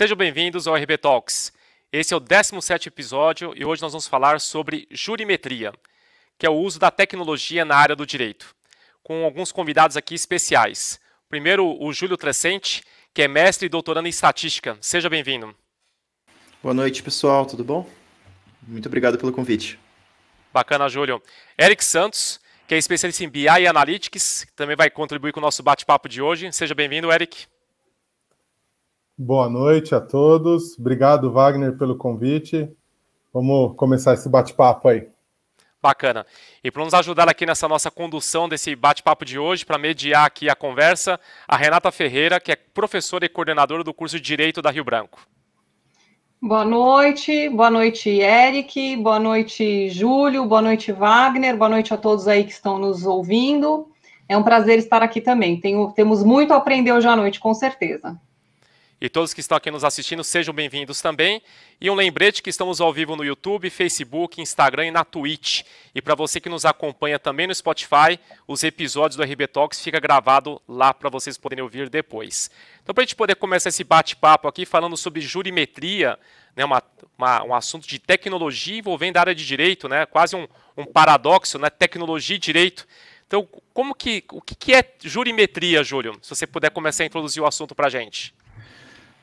Sejam bem-vindos ao RB Talks. Esse é o 17 episódio e hoje nós vamos falar sobre jurimetria, que é o uso da tecnologia na área do direito, com alguns convidados aqui especiais. Primeiro, o Júlio Trescente, que é mestre e doutorando em estatística. Seja bem-vindo. Boa noite, pessoal, tudo bom? Muito obrigado pelo convite. Bacana, Júlio. Eric Santos, que é especialista em BI e Analytics, também vai contribuir com o nosso bate-papo de hoje. Seja bem-vindo, Eric. Boa noite a todos. Obrigado, Wagner, pelo convite. Vamos começar esse bate-papo aí. Bacana. E para nos ajudar aqui nessa nossa condução desse bate-papo de hoje, para mediar aqui a conversa, a Renata Ferreira, que é professora e coordenadora do curso de Direito da Rio Branco. Boa noite, boa noite, Eric, boa noite, Júlio, boa noite, Wagner, boa noite a todos aí que estão nos ouvindo. É um prazer estar aqui também. Tenho, temos muito a aprender hoje à noite, com certeza. E todos que estão aqui nos assistindo, sejam bem-vindos também. E um lembrete que estamos ao vivo no YouTube, Facebook, Instagram e na Twitch. E para você que nos acompanha também no Spotify, os episódios do RB Talks fica gravado lá para vocês poderem ouvir depois. Então, para a gente poder começar esse bate-papo aqui falando sobre jurimetria, né, uma, uma, um assunto de tecnologia envolvendo a área de direito, né, quase um, um paradoxo, né, tecnologia e direito. Então, como que, o que, que é jurimetria, Júlio? Se você puder começar a introduzir o assunto para a gente.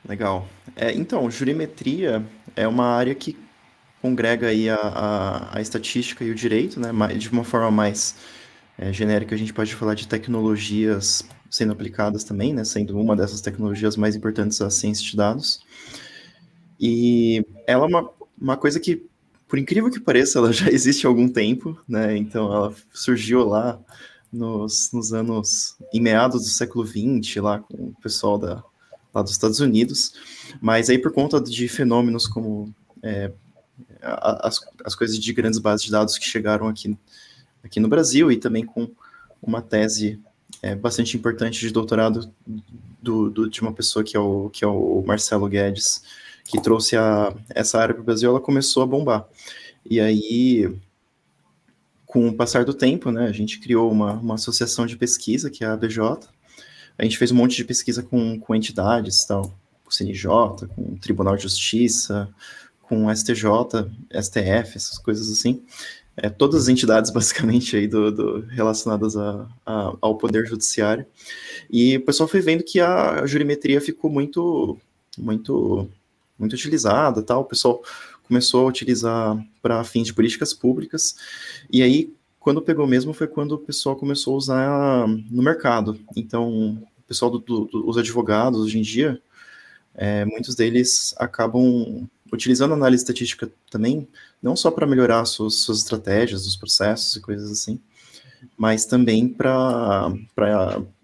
Legal. É, então, jurimetria é uma área que congrega aí a, a, a, estatística e o direito, né? De uma forma mais é, genérica, a gente pode falar de tecnologias sendo aplicadas também, né? Sendo uma dessas tecnologias mais importantes a ciência de dados. E ela é uma, uma coisa que, por incrível que pareça, ela já existe há algum tempo, né? Então, ela surgiu lá nos, nos anos, em meados do século XX, lá com o pessoal da lá dos Estados Unidos, mas aí por conta de fenômenos como é, as, as coisas de grandes bases de dados que chegaram aqui, aqui no Brasil e também com uma tese é, bastante importante de doutorado do, do, de uma pessoa que é o, que é o Marcelo Guedes, que trouxe a, essa área para o Brasil, ela começou a bombar. E aí, com o passar do tempo, né, a gente criou uma, uma associação de pesquisa, que é a ABJ, a gente fez um monte de pesquisa com, com entidades, tal, com o CNJ, com o Tribunal de Justiça, com o STJ, STF, essas coisas assim. É, todas as entidades, basicamente, aí do, do relacionadas a, a, ao Poder Judiciário. E o pessoal foi vendo que a, jurimetria ficou muito, muito, muito utilizada, tal. O pessoal começou a utilizar para fins de políticas públicas. E aí, quando pegou mesmo foi quando o pessoal começou a usar no mercado. Então, pessoal dos do, do, os advogados hoje em dia, é, muitos deles acabam utilizando análise estatística também, não só para melhorar suas, suas estratégias, os processos e coisas assim, mas também para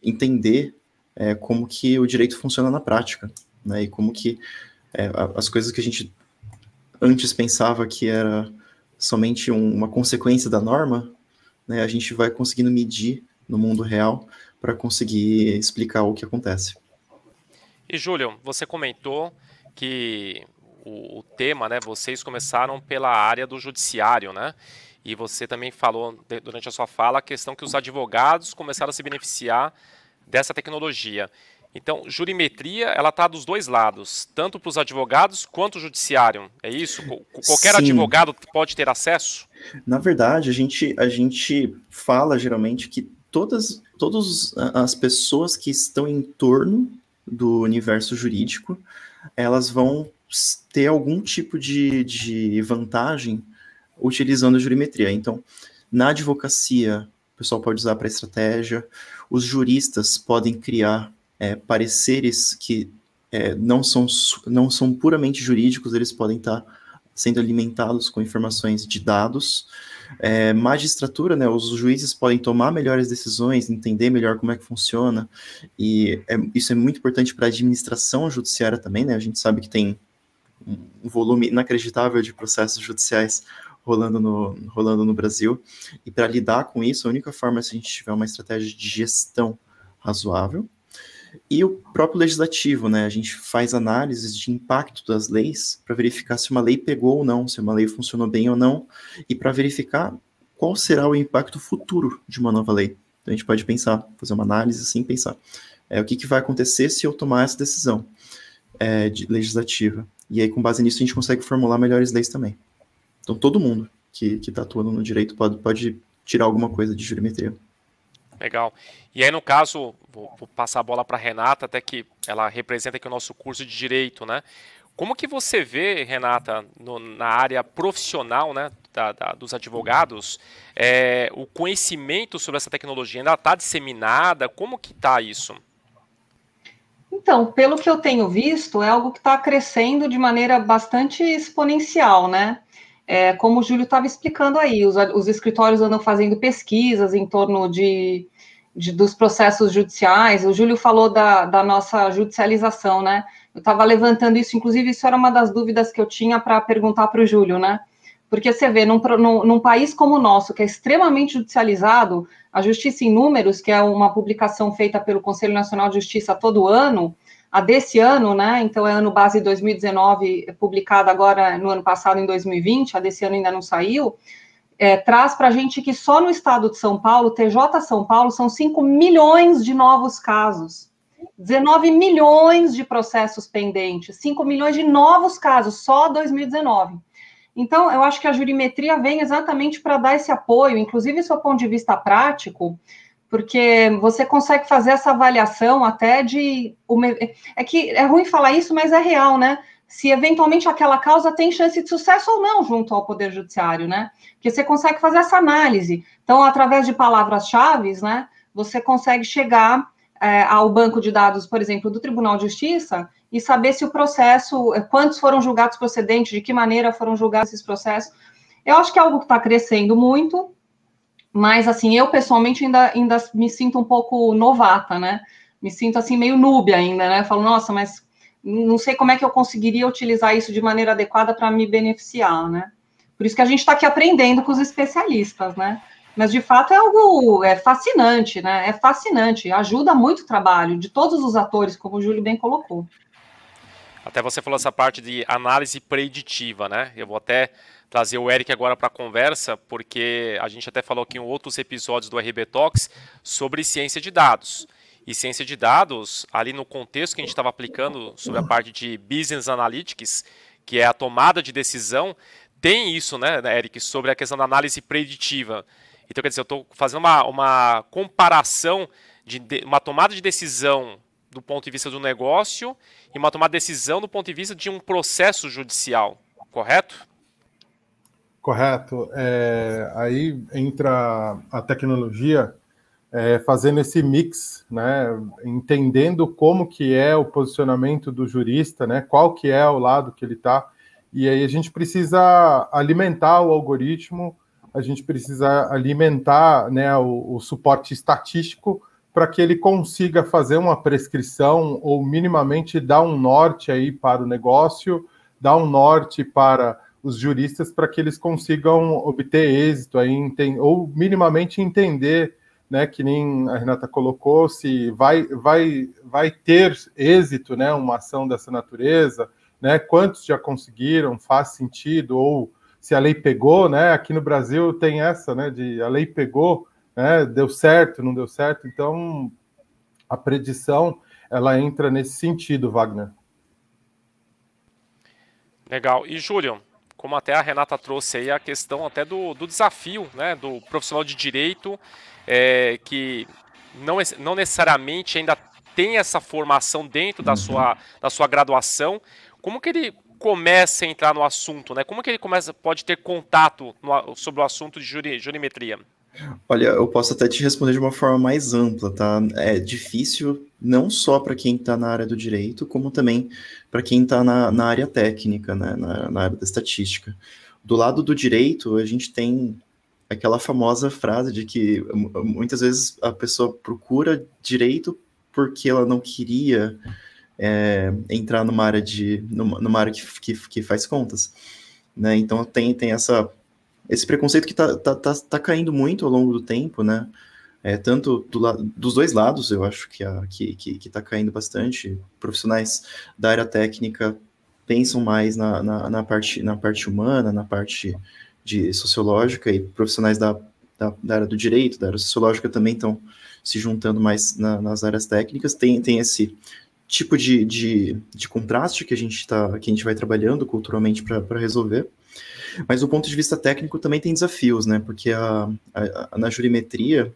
entender é, como que o direito funciona na prática, né, e como que é, as coisas que a gente antes pensava que era somente um, uma consequência da norma, né, a gente vai conseguindo medir no mundo real para conseguir explicar o que acontece. E Júlio, você comentou que o, o, tema, né, vocês começaram pela área do judiciário, né? E você também falou durante a sua fala a questão que os advogados começaram a se beneficiar dessa tecnologia. Então, jurimetria, ela está dos dois lados, tanto para os advogados quanto o judiciário. É isso? Qualquer Sim. advogado pode ter acesso? Na verdade, a gente, a gente fala geralmente que todas, todas as pessoas que estão em torno do universo jurídico, elas vão ter algum tipo de, de vantagem utilizando a jurimetria. Então, na advocacia, o pessoal pode usar para estratégia, os juristas podem criar é, pareceres que é, não, são, não são puramente jurídicos, eles podem estar sendo alimentados com informações de dados. É, magistratura, né, os juízes podem tomar melhores decisões, entender melhor como é que funciona, e é, isso é muito importante para a administração judiciária também, né, a gente sabe que tem um volume inacreditável de processos judiciais rolando no, rolando no Brasil, e para lidar com isso, a única forma é se a gente tiver uma estratégia de gestão razoável, e o próprio legislativo, né? A gente faz análises de impacto das leis para verificar se uma lei pegou ou não, se uma lei funcionou bem ou não, e para verificar qual será o impacto futuro de uma nova lei. Então a gente pode pensar, fazer uma análise assim, pensar é, o que, que vai acontecer se eu tomar essa decisão. é, legislativa. E aí, com base nisso, a gente consegue formular melhores leis também. Então, todo mundo que está atuando no direito pode, pode tirar alguma coisa de jurimetria. Legal. E aí, no caso, vou, vou passar a bola para Renata, até que ela representa aqui o nosso curso de Direito, né? Como que você vê, Renata, no, na área profissional né, da, da, dos advogados, é, o conhecimento sobre essa tecnologia ainda está disseminada? Como que está isso? Então, pelo que eu tenho visto, é algo que está crescendo de maneira bastante exponencial, né? É, como o Júlio estava explicando aí, os, os, escritórios andam fazendo pesquisas em torno de, de dos processos judiciais. O Júlio falou da, da nossa judicialização, né? Eu estava levantando isso, inclusive, isso era uma das dúvidas que eu tinha para perguntar para o Júlio, né? Porque você vê, num, num, num, país como o nosso, que é extremamente judicializado, a Justiça em Números, que é uma publicação feita pelo Conselho Nacional de Justiça todo ano, a desse ano, né? Então é ano base 2019, publicada agora no ano passado, em 2020, a desse ano ainda não saiu. É, traz para a gente que só no estado de São Paulo, TJ São Paulo, são 5 milhões de novos casos. 19 milhões de processos pendentes, 5 milhões de novos casos, só 2019. Então, eu acho que a jurimetria vem exatamente para dar esse apoio, inclusive do ponto de vista prático, porque você consegue fazer essa avaliação até de. É que é ruim falar isso, mas é real, né? Se eventualmente aquela causa tem chance de sucesso ou não junto ao Poder Judiciário, né? Porque você consegue fazer essa análise. Então, através de palavras-chave, né, você consegue chegar é, ao banco de dados, por exemplo, do Tribunal de Justiça e saber se o processo, é, quantos foram julgados procedentes, de que maneira foram julgados esses processos. Eu acho que é algo que está crescendo muito, mas, assim, eu pessoalmente ainda, ainda me sinto um pouco novata, né? Me sinto, assim, meio noob ainda, né? Falo, nossa, mas não sei como é que eu conseguiria utilizar isso de maneira adequada para me beneficiar, né? Por isso que a gente está aqui aprendendo com os especialistas, né? Mas de fato é algo é fascinante, né? É fascinante, ajuda muito o trabalho de todos os atores, como o Júlio bem colocou. Até você falou essa parte de análise preditiva, né? Eu vou até trazer o Eric agora para a conversa, porque a gente até falou aqui em outros episódios do RB Talks sobre ciência de dados. E ciência de dados, ali no contexto que a gente estava aplicando sobre a parte de Business Analytics, que é a tomada de decisão, tem isso, né, Eric, sobre a questão da análise preditiva. Então, quer dizer, eu estou fazendo uma, uma comparação de, de uma tomada de decisão do ponto de vista do negócio e uma tomada de decisão do ponto de vista de um processo judicial, correto? Correto. É, aí entra a tecnologia é, fazendo esse mix, né, entendendo como que é o posicionamento do jurista, né, qual que é o lado que ele está, e aí a gente precisa alimentar o algoritmo, a gente precisa alimentar né, o, o suporte estatístico para que ele consiga fazer uma prescrição ou minimamente dar um norte aí para o negócio, dar um norte para os juristas para que eles consigam obter êxito aí, ou minimamente entender, né, que nem a Renata colocou, se vai, vai, vai ter êxito, né, uma ação dessa natureza, né, quantos já conseguiram, faz sentido, ou se a lei pegou, né, aqui no Brasil tem essa, né, de a lei pegou, né, deu certo, não deu certo, então a predição, ela entra nesse sentido, Wagner. Legal. E, Júlio, como até a Renata trouxe aí, a questão até do, do desafio né, do profissional de direito, é, que não, não necessariamente ainda tem essa formação dentro da sua, da sua graduação. Como que ele começa a entrar no assunto? Né? Como que ele começa, pode ter contato no, sobre o assunto de juri, jurimetria? Olha, eu posso até te responder de uma forma mais ampla, tá? É difícil não só para quem está na área do direito, como também para quem está na, na, área técnica, né? Na, na, área da estatística. Do lado do direito, a gente tem aquela famosa frase de que muitas vezes a pessoa procura direito porque ela não queria é, entrar numa área de numa, numa área que, que, que faz contas, né? Então tem, tem essa esse preconceito que está tá, tá, tá caindo muito ao longo do tempo, né? É, tanto do dos dois lados, eu acho que está que, que, que tá caindo bastante. Profissionais da área técnica pensam mais na, na, na, parte, na parte humana, na parte de sociológica, e profissionais da, da, da área do direito, da área sociológica também estão se juntando mais na, nas áreas técnicas. Tem, tem esse, tipo de, de, de contraste que a gente tá, que a gente vai trabalhando culturalmente para resolver. Mas do ponto de vista técnico também tem desafios, né? Porque a, a, na jurimetria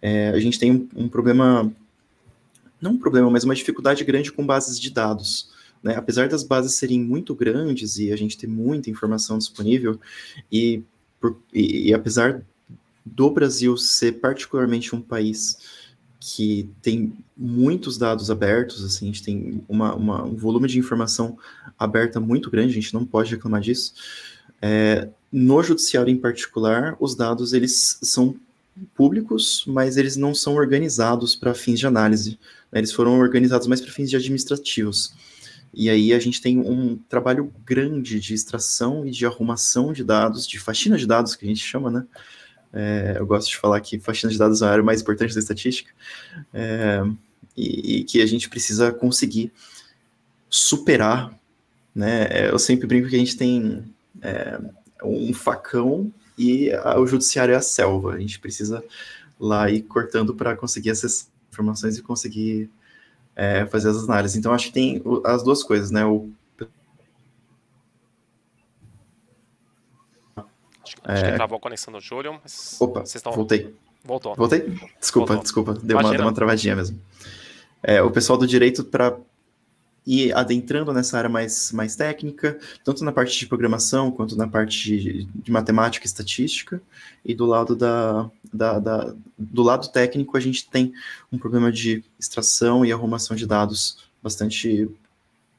é, a gente tem um, um, problema, não um problema, mas uma dificuldade grande com bases de dados. Né? Apesar das bases serem muito grandes e a gente ter muita informação disponível, e, por, e, e apesar do Brasil ser particularmente um país que tem muitos dados abertos, assim, a gente tem uma, uma, um volume de informação aberta muito grande, a gente não pode reclamar disso. É, no judiciário em particular, os dados eles são públicos, mas eles não são organizados para fins de análise. Né? Eles foram organizados mais para fins de administrativos. E aí a gente tem um trabalho grande de extração e de arrumação de dados, de faxina de dados, que a gente chama, né? É, eu gosto de falar que faxina de dados é a área mais importante da estatística, é, e, e, que a gente precisa conseguir superar, né? É, eu sempre brinco que a gente tem é, um facão e a, o judiciário é a selva. A gente precisa lá ir cortando para conseguir essas informações e conseguir é, fazer as análises. Então, acho que tem as duas coisas, né? O Acho que é... travou a conexão do Júlio, mas Opa, vocês estão... voltei. Voltou. Voltei? Desculpa, Voltou. desculpa. Deu uma, deu uma, travadinha mesmo. É, o pessoal do direito, para ir adentrando nessa área mais, mais técnica, tanto na parte de programação quanto na parte de, de matemática e estatística, e do lado da, da, da, do lado técnico a gente tem um problema de extração e arrumação de dados bastante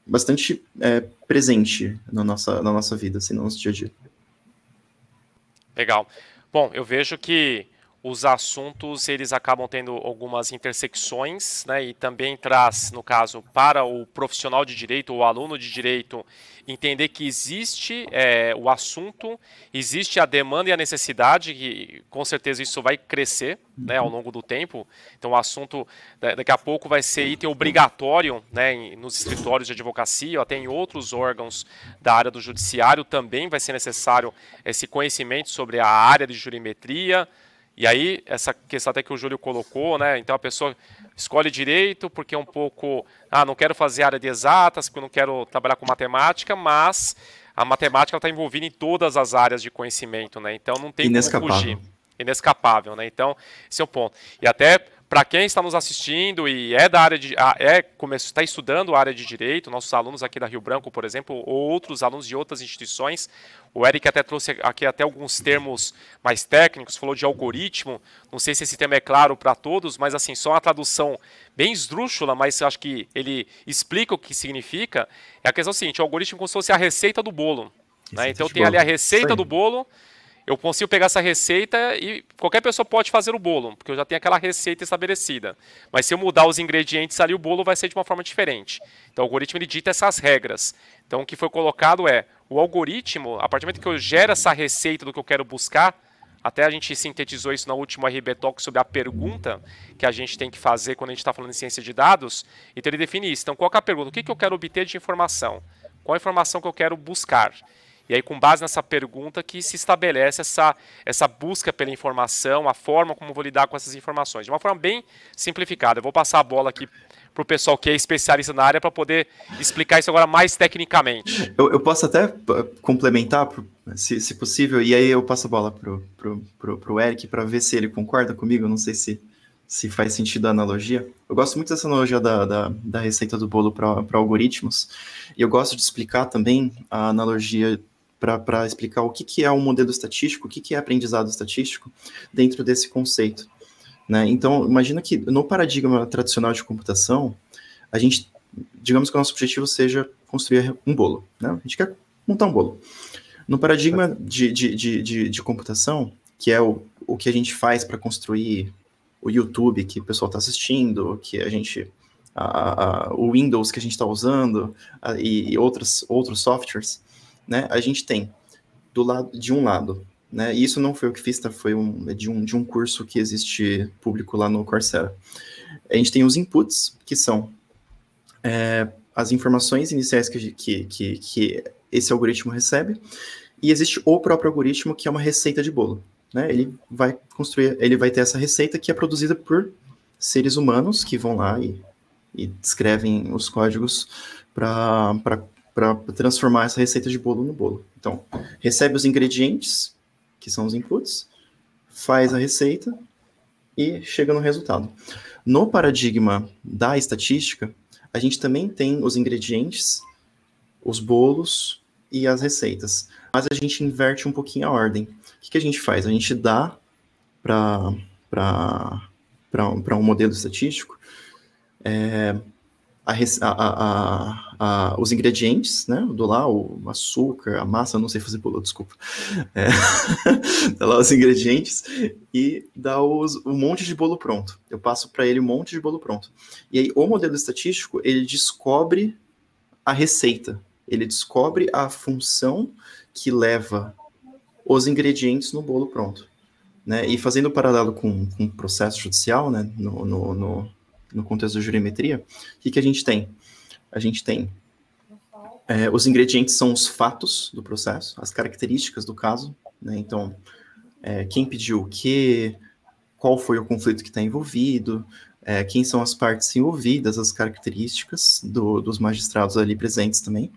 bastante é, presente na nossa, na nossa vida, assim, no nosso dia a dia. Legal. Bom, eu vejo que os assuntos eles acabam tendo algumas intersecções, né, e também traz, no caso, para o profissional de direito, o aluno de direito, entender que existe é, o assunto, existe a demanda e a necessidade, e com certeza isso vai crescer né, ao longo do tempo. Então, o assunto daqui a pouco vai ser item obrigatório né, nos escritórios de advocacia, ou até em outros órgãos da área do judiciário também vai ser necessário esse conhecimento sobre a área de jurimetria e aí, essa questão até que o Júlio colocou, né? Então a pessoa escolhe direito porque é um pouco. Ah, não quero fazer área de exatas, porque eu não quero trabalhar com matemática, mas a matemática está envolvida em todas as áreas de conhecimento, né? Então não tem como fugir. Inescapável, né? Então, esse é o ponto. E até para quem está nos assistindo e é da área de ah, é está estudando a área de direito, nossos alunos aqui da Rio Branco, por exemplo, ou outros alunos de outras instituições, o Eric até trouxe aqui até alguns termos mais técnicos, falou de algoritmo. Não sei se esse tema é claro para todos, mas assim só uma tradução bem esdrúxula, mas acho que ele explica o que significa. É a questão seguinte: o algoritmo é como se fosse a receita do bolo. Né? Então tem ali a receita do bolo eu consigo pegar essa receita e qualquer pessoa pode fazer o bolo, porque eu já tenho aquela receita estabelecida. Mas se eu mudar os ingredientes ali, o bolo vai ser de uma forma diferente. Então o algoritmo ele dita essas regras. Então o que foi colocado é, o algoritmo, a partir do momento que eu gero essa receita do que eu quero buscar, até a gente sintetizou isso na última RB Talk sobre a pergunta que a gente tem que fazer quando a gente está falando em ciência de dados. Então ele define isso. Então qual é a pergunta? O que, que eu quero obter de informação? Qual a informação que eu quero buscar? E aí, com base nessa pergunta, que se estabelece essa, essa busca pela informação, a forma como vou lidar com essas informações. De uma forma bem simplificada. Eu vou passar a bola aqui para o pessoal que é especialista na área para poder explicar isso agora mais tecnicamente. Eu, eu posso até complementar, se, se, possível, e aí eu passo a bola para o Eric para ver se ele concorda comigo. Não sei se, se faz sentido a analogia. Eu gosto muito dessa analogia da, da, da receita do bolo para algoritmos, e eu gosto de explicar também a analogia para explicar o que, que é um modelo estatístico, o que, que é aprendizado estatístico dentro desse conceito. Né? Então, imagina que no paradigma tradicional de computação, a gente, digamos que o nosso objetivo seja construir um bolo. Né? A gente quer montar um bolo. No paradigma de, de, de, de, de computação, que é o, o que a gente faz para construir o YouTube que o pessoal está assistindo, que a gente a, a, o Windows que a gente está usando a, e, e outros, outros softwares, né, a gente tem do lado de um lado, né, e isso não foi o que fiz, tá, foi um, é de, um, de um curso que existe público lá no Coursera. A gente tem os inputs, que são é, as informações iniciais que, que, que, que esse algoritmo recebe, e existe o próprio algoritmo, que é uma receita de bolo. Né? Ele vai construir, ele vai ter essa receita que é produzida por seres humanos que vão lá e, e descrevem os códigos para transformar essa receita de bolo no bolo. Então, recebe os ingredientes, que são os inputs, faz a receita e chega no resultado. No paradigma da estatística, a gente também tem os ingredientes, os bolos e as receitas. Mas a gente inverte um pouquinho a ordem. O que, que a gente faz? A gente dá para um modelo estatístico é, a, a, a, os ingredientes, né? Do lá o açúcar, a massa, não sei fazer bolo, desculpa. É, dá lá os ingredientes e dá os, um monte de bolo pronto. Eu passo para ele um monte de bolo pronto. E aí o modelo estatístico ele descobre a receita, ele descobre a função que leva os ingredientes no bolo pronto. Né? E fazendo paralelo com, com o processo judicial, né? no, no, no no contexto da jurimetria, o que, que a gente tem? A gente tem é, os ingredientes são os fatos do processo, as características do caso, né? Então, é, quem pediu o quê, qual foi o conflito que está envolvido, é, quem são as partes envolvidas, as características do, dos magistrados ali presentes também.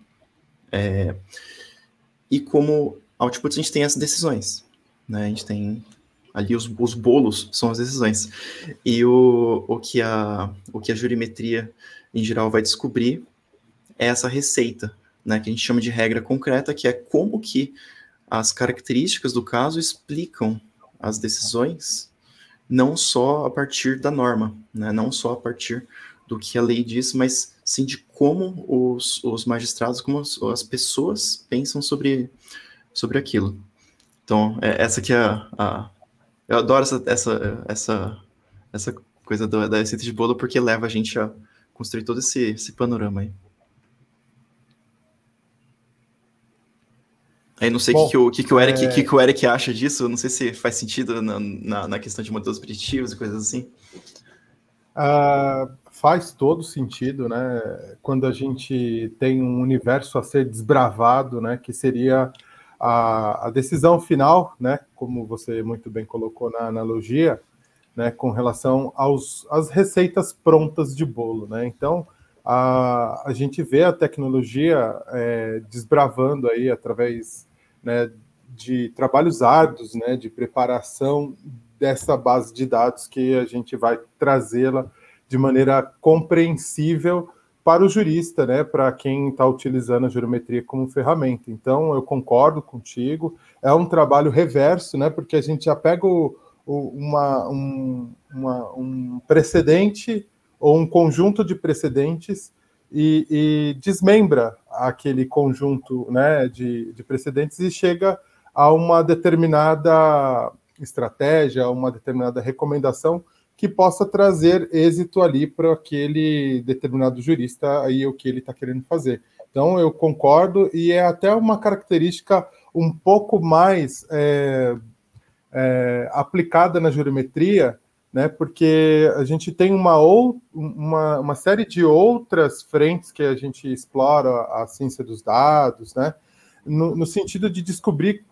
É, e como output, a gente tem as decisões. Né? A gente tem Ali os, os bolos são as decisões. E o, o, que a, o que a jurimetria, em geral, vai descobrir é essa receita, né, que a gente chama de regra concreta, que é como que as características do caso explicam as decisões, não só a partir da norma, né, não só a partir do que a lei diz, mas sim de como os, os magistrados, como as, as pessoas pensam sobre, sobre aquilo. Então, é, essa aqui é a, a eu adoro essa, essa, essa, essa coisa do, da receita de bolo porque leva a gente a construir todo esse, esse panorama aí. Aí não sei o que, que, que, o Eric, é... que, que o Eric acha disso, não sei se faz sentido na, na, na questão de modelos preditivos e coisas assim. Uh, faz todo sentido, né? Quando a gente tem um universo a ser desbravado, né? Que seria a, a, decisão final, né, como você muito bem colocou na analogia, né, com relação aos, às receitas prontas de bolo. Né? Então, a, a gente vê a tecnologia é, desbravando aí através né, de trabalhos árduos, né, de preparação dessa base de dados que a gente vai trazê-la de maneira compreensível para o jurista, né, para quem está utilizando a geometria como ferramenta. Então, eu concordo contigo. É um trabalho reverso, né, porque a gente já pega o, uma, um, uma, um precedente ou um conjunto de precedentes e, e desmembra aquele conjunto né, de, de precedentes e chega a uma determinada estratégia, uma determinada recomendação que possa trazer êxito ali para aquele determinado jurista aí o que ele está querendo fazer. Então eu concordo e é até uma característica um pouco mais é, é, aplicada na geometria, né? Porque a gente tem uma, ou, uma, uma série de outras frentes que a gente explora a ciência dos dados, né? No, no sentido de descobrir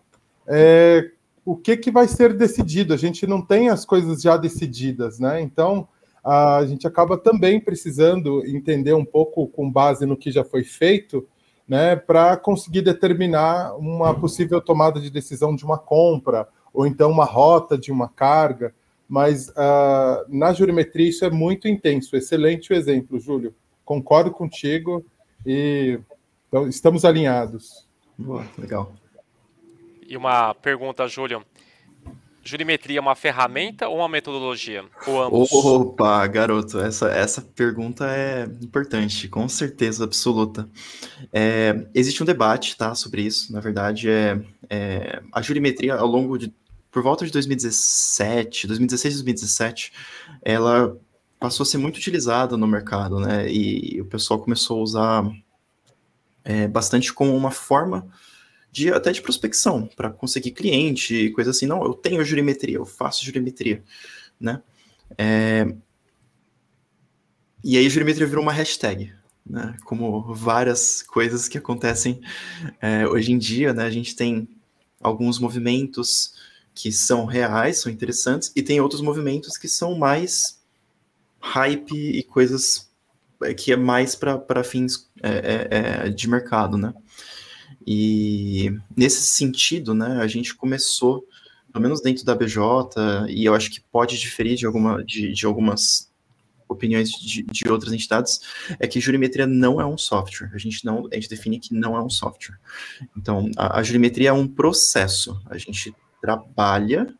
é, o que, que vai ser decidido. A gente não tem as coisas já decididas, né? Então, a gente acaba também precisando entender um pouco com base no que já foi feito, né, para conseguir determinar uma possível tomada de decisão de uma compra ou então uma rota de uma carga. Mas uh, na jurimetria isso é muito intenso. Excelente o exemplo, Júlio. Concordo contigo e então, estamos alinhados. Boa, legal. E uma pergunta, Júlio. Jurimetria é uma ferramenta ou uma metodologia? Ou ambos? Opa, garoto, essa, essa pergunta é importante, com certeza absoluta. É, existe um debate tá, sobre isso, na verdade, é, é, a jurimetria ao longo de, por volta de 2017, 2016, 2017, ela passou a ser muito utilizada no mercado, né, e o pessoal começou a usar é, bastante como uma forma de até de prospecção, para conseguir cliente e coisa assim. Não, eu tenho jurimetria, eu faço jurimetria, né? É... E aí jurimetria virou uma hashtag, né? Como várias coisas que acontecem é, hoje em dia, né? A gente tem alguns movimentos que são reais, são interessantes, e tem outros movimentos que são mais hype e coisas que é mais para fins é, é, é, de mercado, né? E nesse sentido, né, a gente começou, pelo menos dentro da BJ, e eu acho que pode diferir de, alguma, de, de algumas opiniões de, de, outras entidades, é que jurimetria não é um software. A gente não, a gente define que não é um software. Então, a, a jurimetria é um processo. A gente trabalha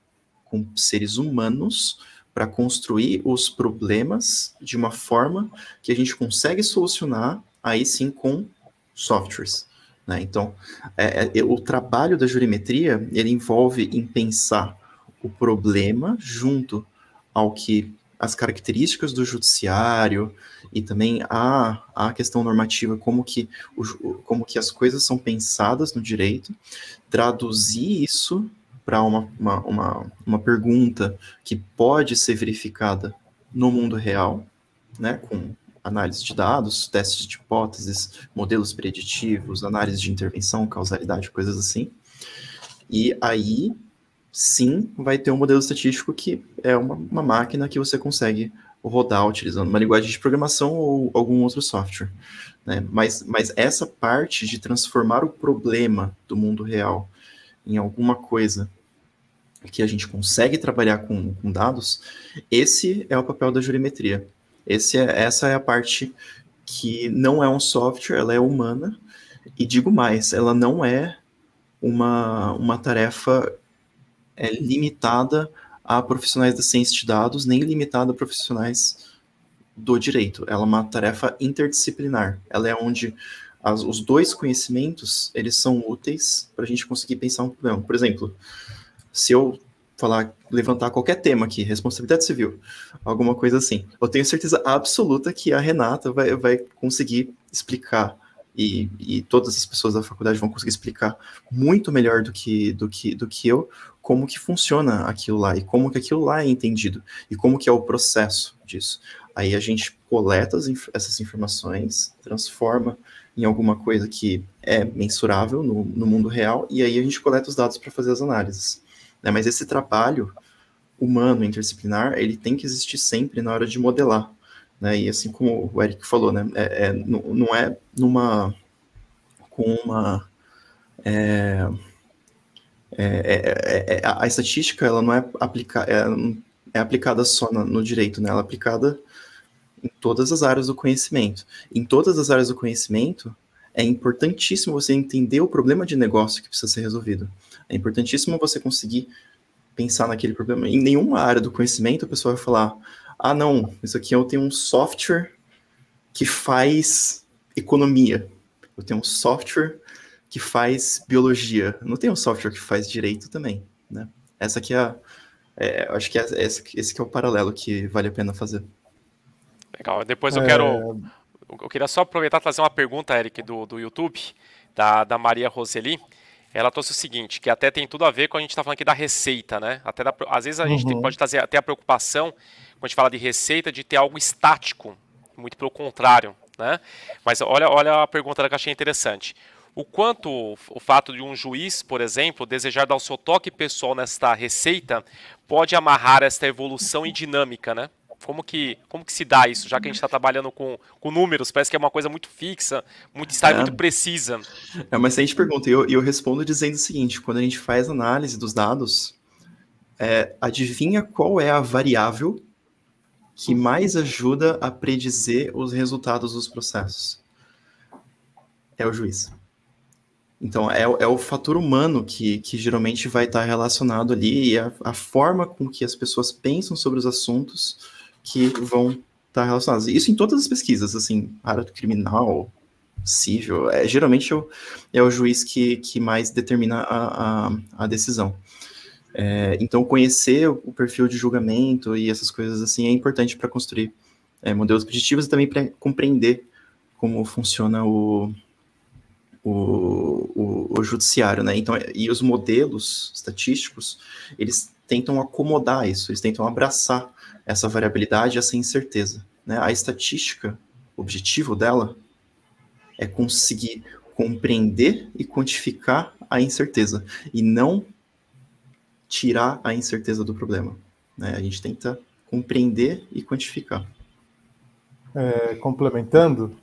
com seres humanos para construir os problemas de uma forma que a gente consegue solucionar aí sim com softwares. Né? Então, é, é, o trabalho da jurimetria ele envolve em pensar o problema junto ao que as características do judiciário e também a, a questão normativa, como que, o, como que as coisas são pensadas no direito, traduzir isso para uma, uma, uma, uma pergunta que pode ser verificada no mundo real, né, com análise de dados, testes de hipóteses, modelos preditivos, análise de intervenção, causalidade, coisas assim. E aí, sim, vai ter um modelo estatístico que é uma, uma máquina que você consegue rodar utilizando uma linguagem de programação ou algum outro software. Né? Mas, mas essa parte de transformar o problema do mundo real em alguma coisa que a gente consegue trabalhar com, com dados, esse é o papel da jurimetria. Esse é, essa é a parte que não é um software, ela é humana, e digo mais, ela não é uma, uma tarefa é, limitada a profissionais da ciência de dados, nem limitada a profissionais do direito. Ela é uma tarefa interdisciplinar. Ela é onde as, os dois conhecimentos eles são úteis para a gente conseguir pensar um problema. Por exemplo, se eu falar, levantar qualquer tema aqui, responsabilidade civil, alguma coisa assim, eu tenho certeza absoluta que a Renata vai, vai conseguir explicar e, e todas as pessoas da faculdade vão conseguir explicar muito melhor do que, do que, do que eu como que funciona aquilo lá e como que aquilo lá é entendido e como que é o processo disso. Aí a gente coleta essas informações, transforma em alguma coisa que é mensurável no, no mundo real e aí a gente coleta os dados para fazer as análises. Né? Mas esse trabalho humano, interdisciplinar, ele tem que existir sempre na hora de modelar. Né? E assim como o Eric falou, né? é, é não é numa com uma é, é, é, é, a estatística ela não é, aplica, é, aplicada só no, no, direito, né? ela é aplicada em todas as áreas do conhecimento. Em todas as áreas do conhecimento, é importantíssimo você entender o problema de negócio que precisa ser resolvido. É importantíssimo você conseguir pensar naquele problema. Em nenhuma área do conhecimento a pessoa vai falar: ah, não, isso aqui eu tenho um software que faz economia. Eu tenho um software que faz biologia. Eu não tenho um software que faz direito também, né? Essa aqui é, a, é acho que é, esse, esse que é o paralelo que vale a pena fazer. Legal. Depois eu é... quero, eu queria só aproveitar e fazer uma pergunta, Eric, do, do YouTube, da, da Maria Roseli ela trouxe o seguinte, que até tem tudo a ver com a gente está falando aqui da receita, né? Até da, às vezes a uhum. gente pode trazer até a preocupação, quando a gente fala de receita, de ter algo estático, muito pelo contrário, né? Mas olha, olha a pergunta que eu achei interessante. O quanto o fato de um juiz, por exemplo, desejar dar o seu toque pessoal nesta receita pode amarrar esta evolução e dinâmica, né? Como que, como que se dá isso, já que a gente está trabalhando com, com números? Parece que é uma coisa muito fixa, muito estável, é. muito precisa. É uma excelente pergunta. E eu, eu respondo dizendo o seguinte: quando a gente faz análise dos dados, é, adivinha qual é a variável que mais ajuda a predizer os resultados dos processos? É o juiz. Então, é, é o fator humano que, que geralmente vai estar relacionado ali, e a, a forma com que as pessoas pensam sobre os assuntos que vão estar tá relacionados. Isso em todas as pesquisas, assim, área criminal, civil, é, geralmente é o, é o juiz que, que mais determina a, a, a decisão. É, então, conhecer o perfil de julgamento e essas coisas assim é importante para construir é, modelos preditivos e também para compreender como funciona o, o, o, o, judiciário, né? Então, e os modelos estatísticos, eles tentam acomodar isso, eles tentam abraçar essa variabilidade, essa incerteza. Né? A estatística, o objetivo dela é conseguir compreender e quantificar a incerteza e não tirar a incerteza do problema. Né? A gente tenta compreender e quantificar. é, complementando,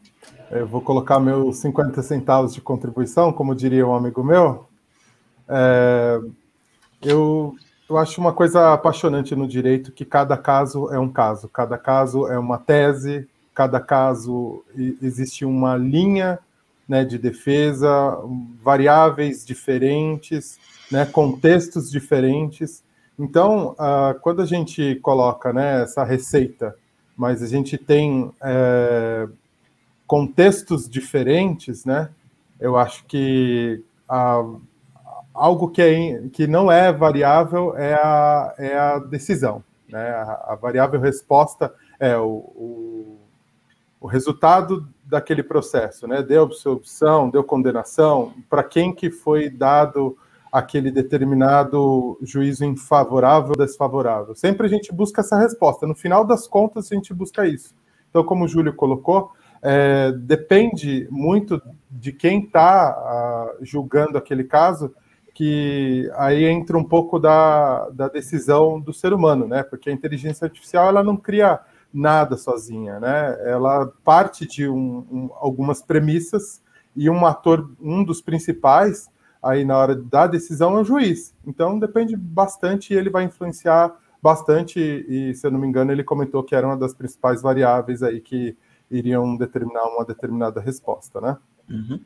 eu vou colocar meus 50 centavos de contribuição, como diria um amigo meu. É, eu, eu acho uma coisa apaixonante no direito que cada caso é um caso, cada caso é uma tese, cada caso existe uma linha né, de defesa, variáveis diferentes, né, contextos diferentes. Então, uh, quando a gente coloca né, essa receita, mas a gente tem é, contextos diferentes, né, eu acho que a, algo que, é, que não é variável é a, é a decisão. Né? A, a variável resposta é o, o, o resultado daquele processo, né? Deu absolvição, deu condenação, para quem que foi dado aquele determinado juízo favorável ou desfavorável. Sempre a gente busca essa resposta. No final das contas, a gente busca isso. Então, como o Júlio colocou, é, depende muito de quem está uh, julgando aquele caso, que aí entra um pouco da, da decisão do ser humano, né? Porque a inteligência artificial ela não cria nada sozinha, né? Ela parte de um, um, algumas premissas e um ator, um dos principais, aí na hora da decisão é o juiz. Então depende bastante e ele vai influenciar bastante e, se eu não me engano, ele comentou que era uma das principais variáveis aí que iriam determinar uma determinada resposta, né? Uhum.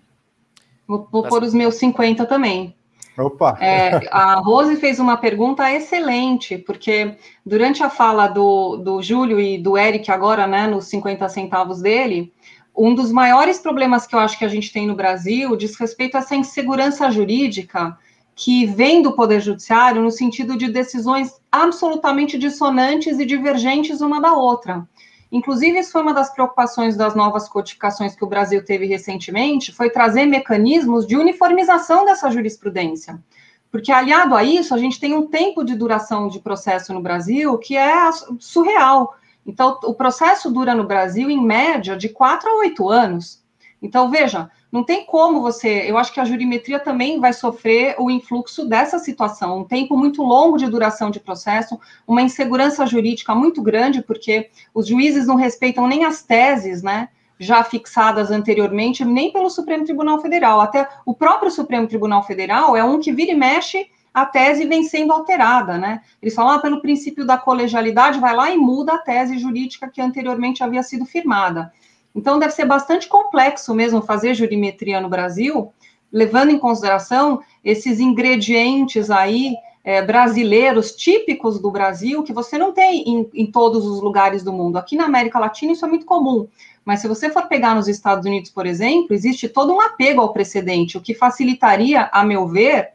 Vou, vou pôr os meus 50 também. Opa! É, a Rose fez uma pergunta excelente, porque durante a fala do, do Júlio e do Eric, agora, né, nos 50 centavos dele, um dos maiores problemas que eu acho que a gente tem no Brasil diz respeito a essa insegurança jurídica que vem do Poder Judiciário no sentido de decisões absolutamente dissonantes e divergentes uma da outra. Inclusive, isso foi uma das preocupações das novas codificações que o Brasil teve recentemente, foi trazer mecanismos de uniformização dessa jurisprudência. Porque, aliado a isso, a gente tem um tempo de duração de processo no Brasil que é surreal. Então, o processo dura no Brasil, em média, de quatro a oito anos. Então, veja, não tem como você. Eu acho que a jurimetria também vai sofrer o influxo dessa situação, um tempo muito longo de duração de processo, uma insegurança jurídica muito grande, porque os juízes não respeitam nem as teses, né? Já fixadas anteriormente, nem pelo Supremo Tribunal Federal. Até o próprio Supremo Tribunal Federal é um que vira e mexe a tese vem sendo alterada, né? Eles falam, ah, pelo princípio da colegialidade, vai lá e muda a tese jurídica que anteriormente havia sido firmada. Então, deve ser bastante complexo mesmo fazer jurimetria no Brasil, levando em consideração esses ingredientes aí é, brasileiros típicos do Brasil, que você não tem em, em, todos os lugares do mundo. Aqui na América Latina isso é muito comum, mas se você for pegar nos Estados Unidos, por exemplo, existe todo um apego ao precedente, o que facilitaria, a meu ver,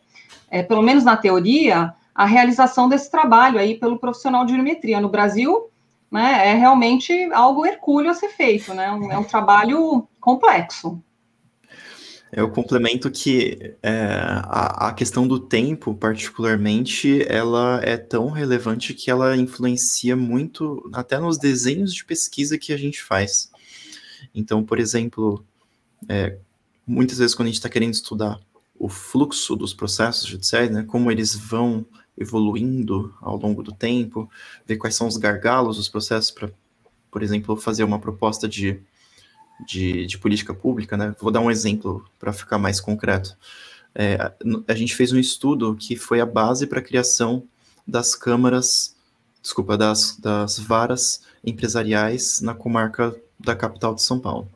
é, pelo menos na teoria, a realização desse trabalho aí pelo profissional de jurimetria. No Brasil, né, é realmente algo hercúleo a ser feito, né? É um trabalho complexo. Eu complemento que é, a, a, questão do tempo, particularmente, ela é tão relevante que ela influencia muito até nos desenhos de pesquisa que a gente faz. Então, por exemplo, é, muitas vezes quando a gente está querendo estudar o fluxo dos processos judiciais, né, como eles vão evoluindo ao longo do tempo, ver quais são os gargalos dos processos para, por exemplo, fazer uma proposta de, de, de, política pública, né? Vou dar um exemplo para ficar mais concreto. É, a gente fez um estudo que foi a base para a criação das câmaras, desculpa, das, das varas empresariais na comarca da capital de São Paulo.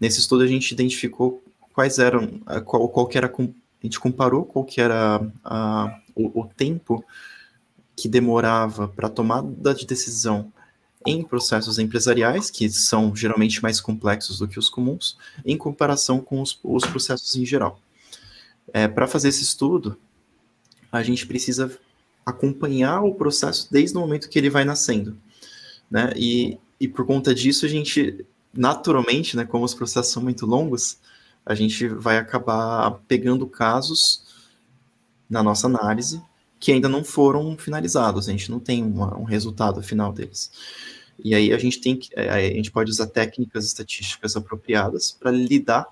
Nesse estudo a gente identificou quais eram, qual, qual que era, a gente comparou qual que era a, o, o tempo que demorava para tomada de decisão em processos empresariais, que são geralmente mais complexos do que os comuns, em comparação com os, os processos em geral. É, para fazer esse estudo, a gente precisa acompanhar o processo desde o momento que ele vai nascendo. Né? E, e por conta disso, a gente, naturalmente, né, como os processos são muito longos, a gente vai acabar pegando casos na nossa análise que ainda não foram finalizados, a gente não tem uma, um resultado final deles. E aí a gente tem que, é, a gente pode usar técnicas estatísticas apropriadas para lidar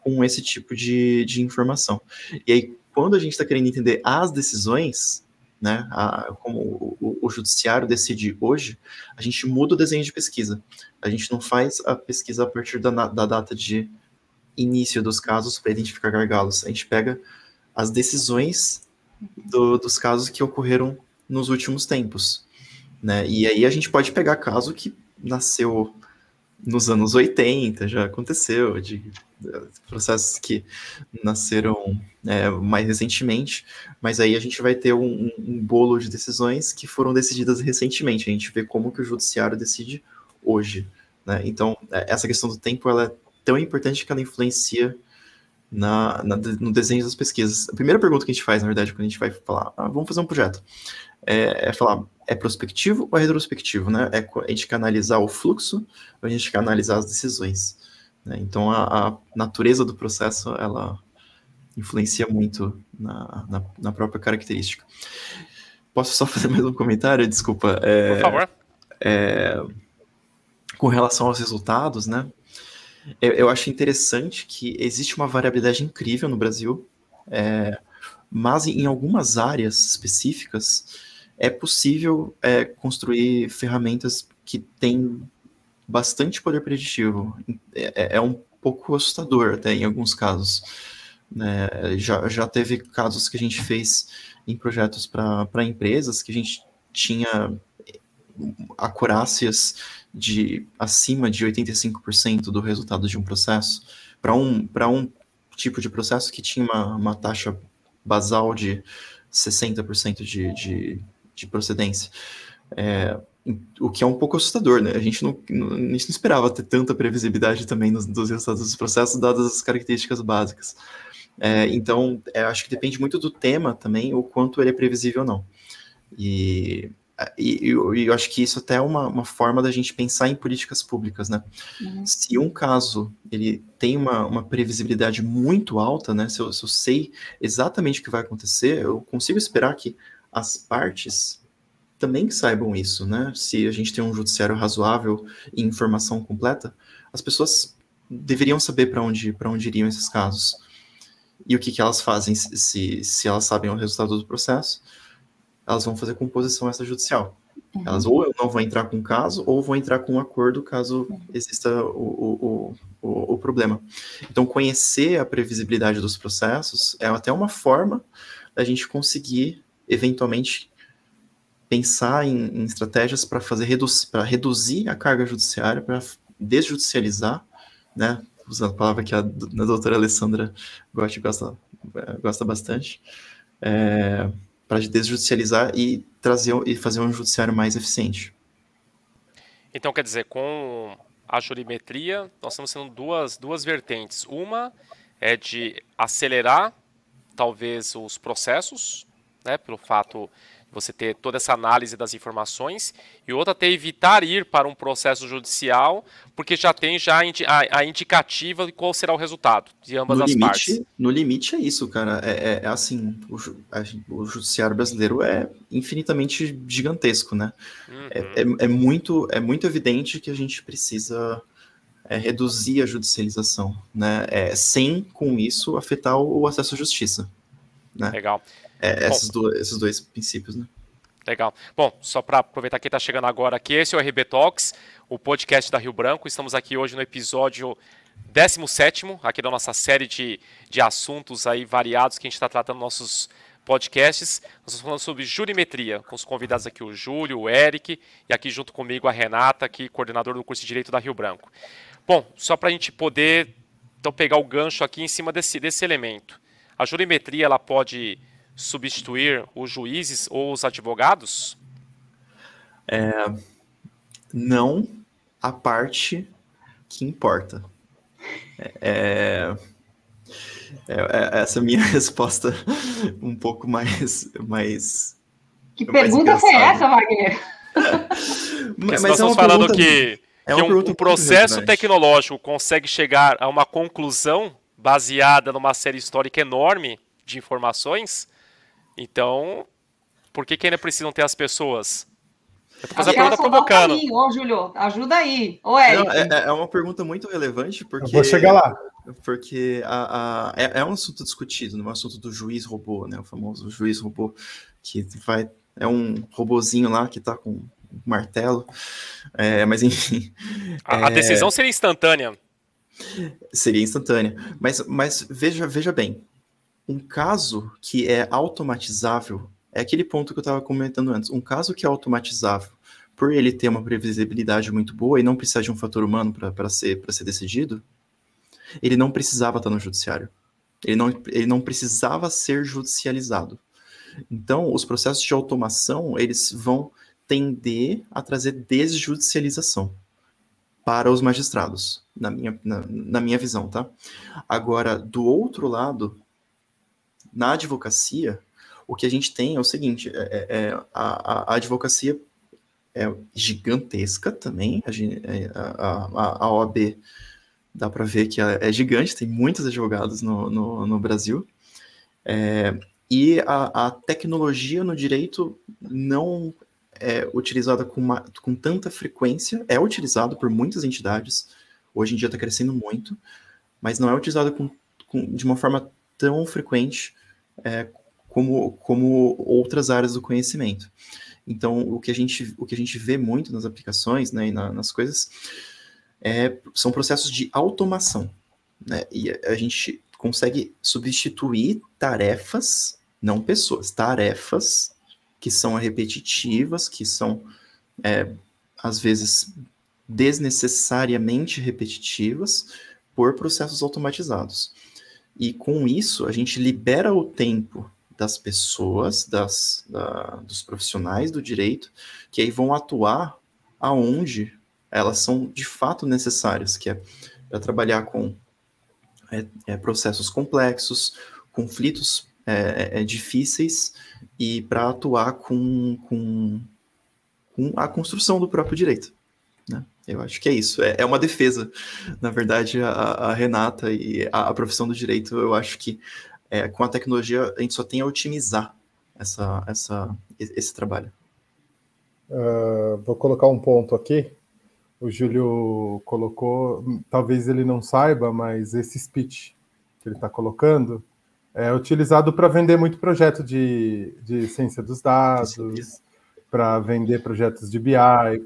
com esse tipo de, de informação. E aí, quando a gente está querendo entender as decisões, né? A, como o, o, judiciário decide hoje, a gente muda o desenho de pesquisa. A gente não faz a pesquisa a partir da, da data de início dos casos para identificar gargalos. A gente pega as decisões do, dos casos que ocorreram nos últimos tempos, né? E aí a gente pode pegar caso que nasceu nos anos 80, já aconteceu, de processos que nasceram é, mais recentemente, mas aí a gente vai ter um, um, bolo de decisões que foram decididas recentemente. A gente vê como que o judiciário decide hoje. Né? Então, é, essa questão do tempo ela é tão importante que ela influencia na, na, no desenho das pesquisas. A primeira pergunta que a gente faz, na verdade, quando a gente vai falar, ah, vamos fazer um projeto, é, é, falar, é prospectivo ou é retrospectivo, né? É a gente quer analisar o fluxo ou a gente quer analisar as decisões. Né? Então, a, a, natureza do processo, ela influencia muito na, na, na, própria característica. Posso só fazer mais um comentário? Desculpa. É, Por favor. É, com relação aos resultados, né? Eu, eu, acho interessante que existe uma variabilidade incrível no Brasil, é, mas em algumas áreas específicas é possível é, construir ferramentas que têm bastante poder preditivo. É, é, um pouco assustador até em alguns casos. Né? Já, já teve casos que a gente fez em projetos para empresas que a gente tinha acurácias de acima de 85% do resultado de um processo para um, um tipo de processo que tinha uma, uma taxa basal de 60% de, de, de procedência. É, o que é um pouco assustador, né? A gente não, não, a gente não esperava ter tanta previsibilidade também nos, dos resultados dos processos, dadas as características básicas. É, então, é, acho que depende muito do tema também, o quanto ele é previsível ou não. E, e, e eu acho que isso até é uma, uma forma da gente pensar em políticas públicas, né? Uhum. Se um caso ele tem uma, uma previsibilidade muito alta, né? Se eu, se eu sei exatamente o que vai acontecer, eu consigo esperar que as partes também saibam isso, né? Se a gente tem um judiciário razoável e informação completa, as pessoas deveriam saber para onde, onde iriam esses casos. E o que, que elas fazem se, se elas sabem o resultado do processo, elas vão fazer composição extrajudicial. Uhum. Elas ou não vão entrar com o caso, ou vão entrar com um acordo caso exista o, o, o, o problema. Então, conhecer a previsibilidade dos processos é até uma forma da gente conseguir, eventualmente, pensar em, em estratégias para fazer redu para reduzir a carga judiciária, para desjudicializar, né? Usando a palavra que a, a doutora Alessandra Gotti gosta, gosta bastante, é, para desjudicializar e trazer e fazer um judiciário mais eficiente. Então, quer dizer, com a jurimetria, nós estamos tendo duas, duas vertentes. Uma é de acelerar, talvez, os processos, né, pelo fato você ter toda essa análise das informações, e outra até evitar ir para um processo judicial, porque já tem já a, a indicativa de qual será o resultado de ambas no as limite, partes. No limite é isso, cara. É, é, é assim, o, o, judiciário brasileiro é infinitamente gigantesco, né? Uhum. É, é, é, muito, é muito evidente que a gente precisa é, reduzir a judicialização, né? É, sem, com isso, afetar o, o acesso à justiça. Né? Legal. É, esses, do, esses dois princípios, né? Legal. Bom, só para aproveitar quem está chegando agora aqui, esse é o RB Talks, o podcast da Rio Branco. Estamos aqui hoje no episódio 17 aqui da nossa série de, de assuntos aí variados que a gente está tratando nos nossos podcasts. Nós estamos falando sobre jurimetria, com os convidados aqui o Júlio, o Eric e aqui junto comigo a Renata, aqui coordenador do curso de Direito da Rio Branco. Bom, só para a gente poder então pegar o gancho aqui em cima desse, desse elemento. A jurimetria ela pode substituir os juízes ou os advogados? É, não a parte que importa. É, é, é, é essa é a minha resposta um pouco mais. mais que pergunta foi essa, Wagner? mas, mas nós estamos é falando que, é que um, um processo tecnológico consegue chegar a uma conclusão baseada numa série histórica enorme de informações, então, por que, que ainda precisam ter as pessoas? Eu tô fazendo a pergunta provocando. Aí, ô, Júlio, ajuda aí. Ô, Eric. Não, é, é, uma pergunta muito relevante, porque. Eu vou chegar lá. Porque a, a, é, é um assunto discutido, não é um assunto do juiz robô, né? O famoso juiz robô, que vai é um robozinho lá que está com um martelo, é, mas enfim. A, é... a, decisão seria instantânea. Seria instantânea, mas, mas veja, veja bem, um caso que é automatizável é aquele ponto que eu estava comentando antes. Um caso que é automatizável, por ele ter uma previsibilidade muito boa e não precisar de um fator humano para ser, ser decidido, ele não precisava estar no judiciário. Ele não, ele não precisava ser judicializado. Então, os processos de automação, eles vão tender a trazer desjudicialização para os magistrados, na minha, na, na minha visão, tá? Agora, do outro lado, na advocacia, o que a gente tem é o seguinte: é, é, é a, a, advocacia é gigantesca também, a, é, a, a OAB dá para ver que é gigante, tem muitos advogados no, no, no Brasil. É, e a, a, tecnologia no direito não é utilizada com, uma, com tanta frequência, é utilizado por muitas entidades, hoje em dia está crescendo muito, mas não é utilizado com, com, de uma forma tão frequente é, como, como outras áreas do conhecimento. Então, o que a gente, o que a gente vê muito nas aplicações né, e na, nas coisas é, são processos de automação. Né? E a gente consegue substituir tarefas, não pessoas, tarefas que são repetitivas, que são, é, às vezes, desnecessariamente repetitivas, por processos automatizados. E com isso, a gente libera o tempo das pessoas, das, da, dos profissionais do direito, que aí vão atuar aonde elas são de fato necessárias, que é para trabalhar com é, é, processos complexos, conflitos é, é difíceis e para atuar com, com, com, a construção do próprio direito. Né? Eu acho que é isso. É, é uma defesa, na verdade, a, a Renata e a, a, profissão do direito. Eu acho que é, com a tecnologia a gente só tem a otimizar essa, essa, esse trabalho. Uh, vou colocar um ponto aqui o Júlio colocou, talvez ele não saiba, mas esse speech que ele está colocando é utilizado para vender muito projeto de, de ciência dos dados, para vender projetos de BI,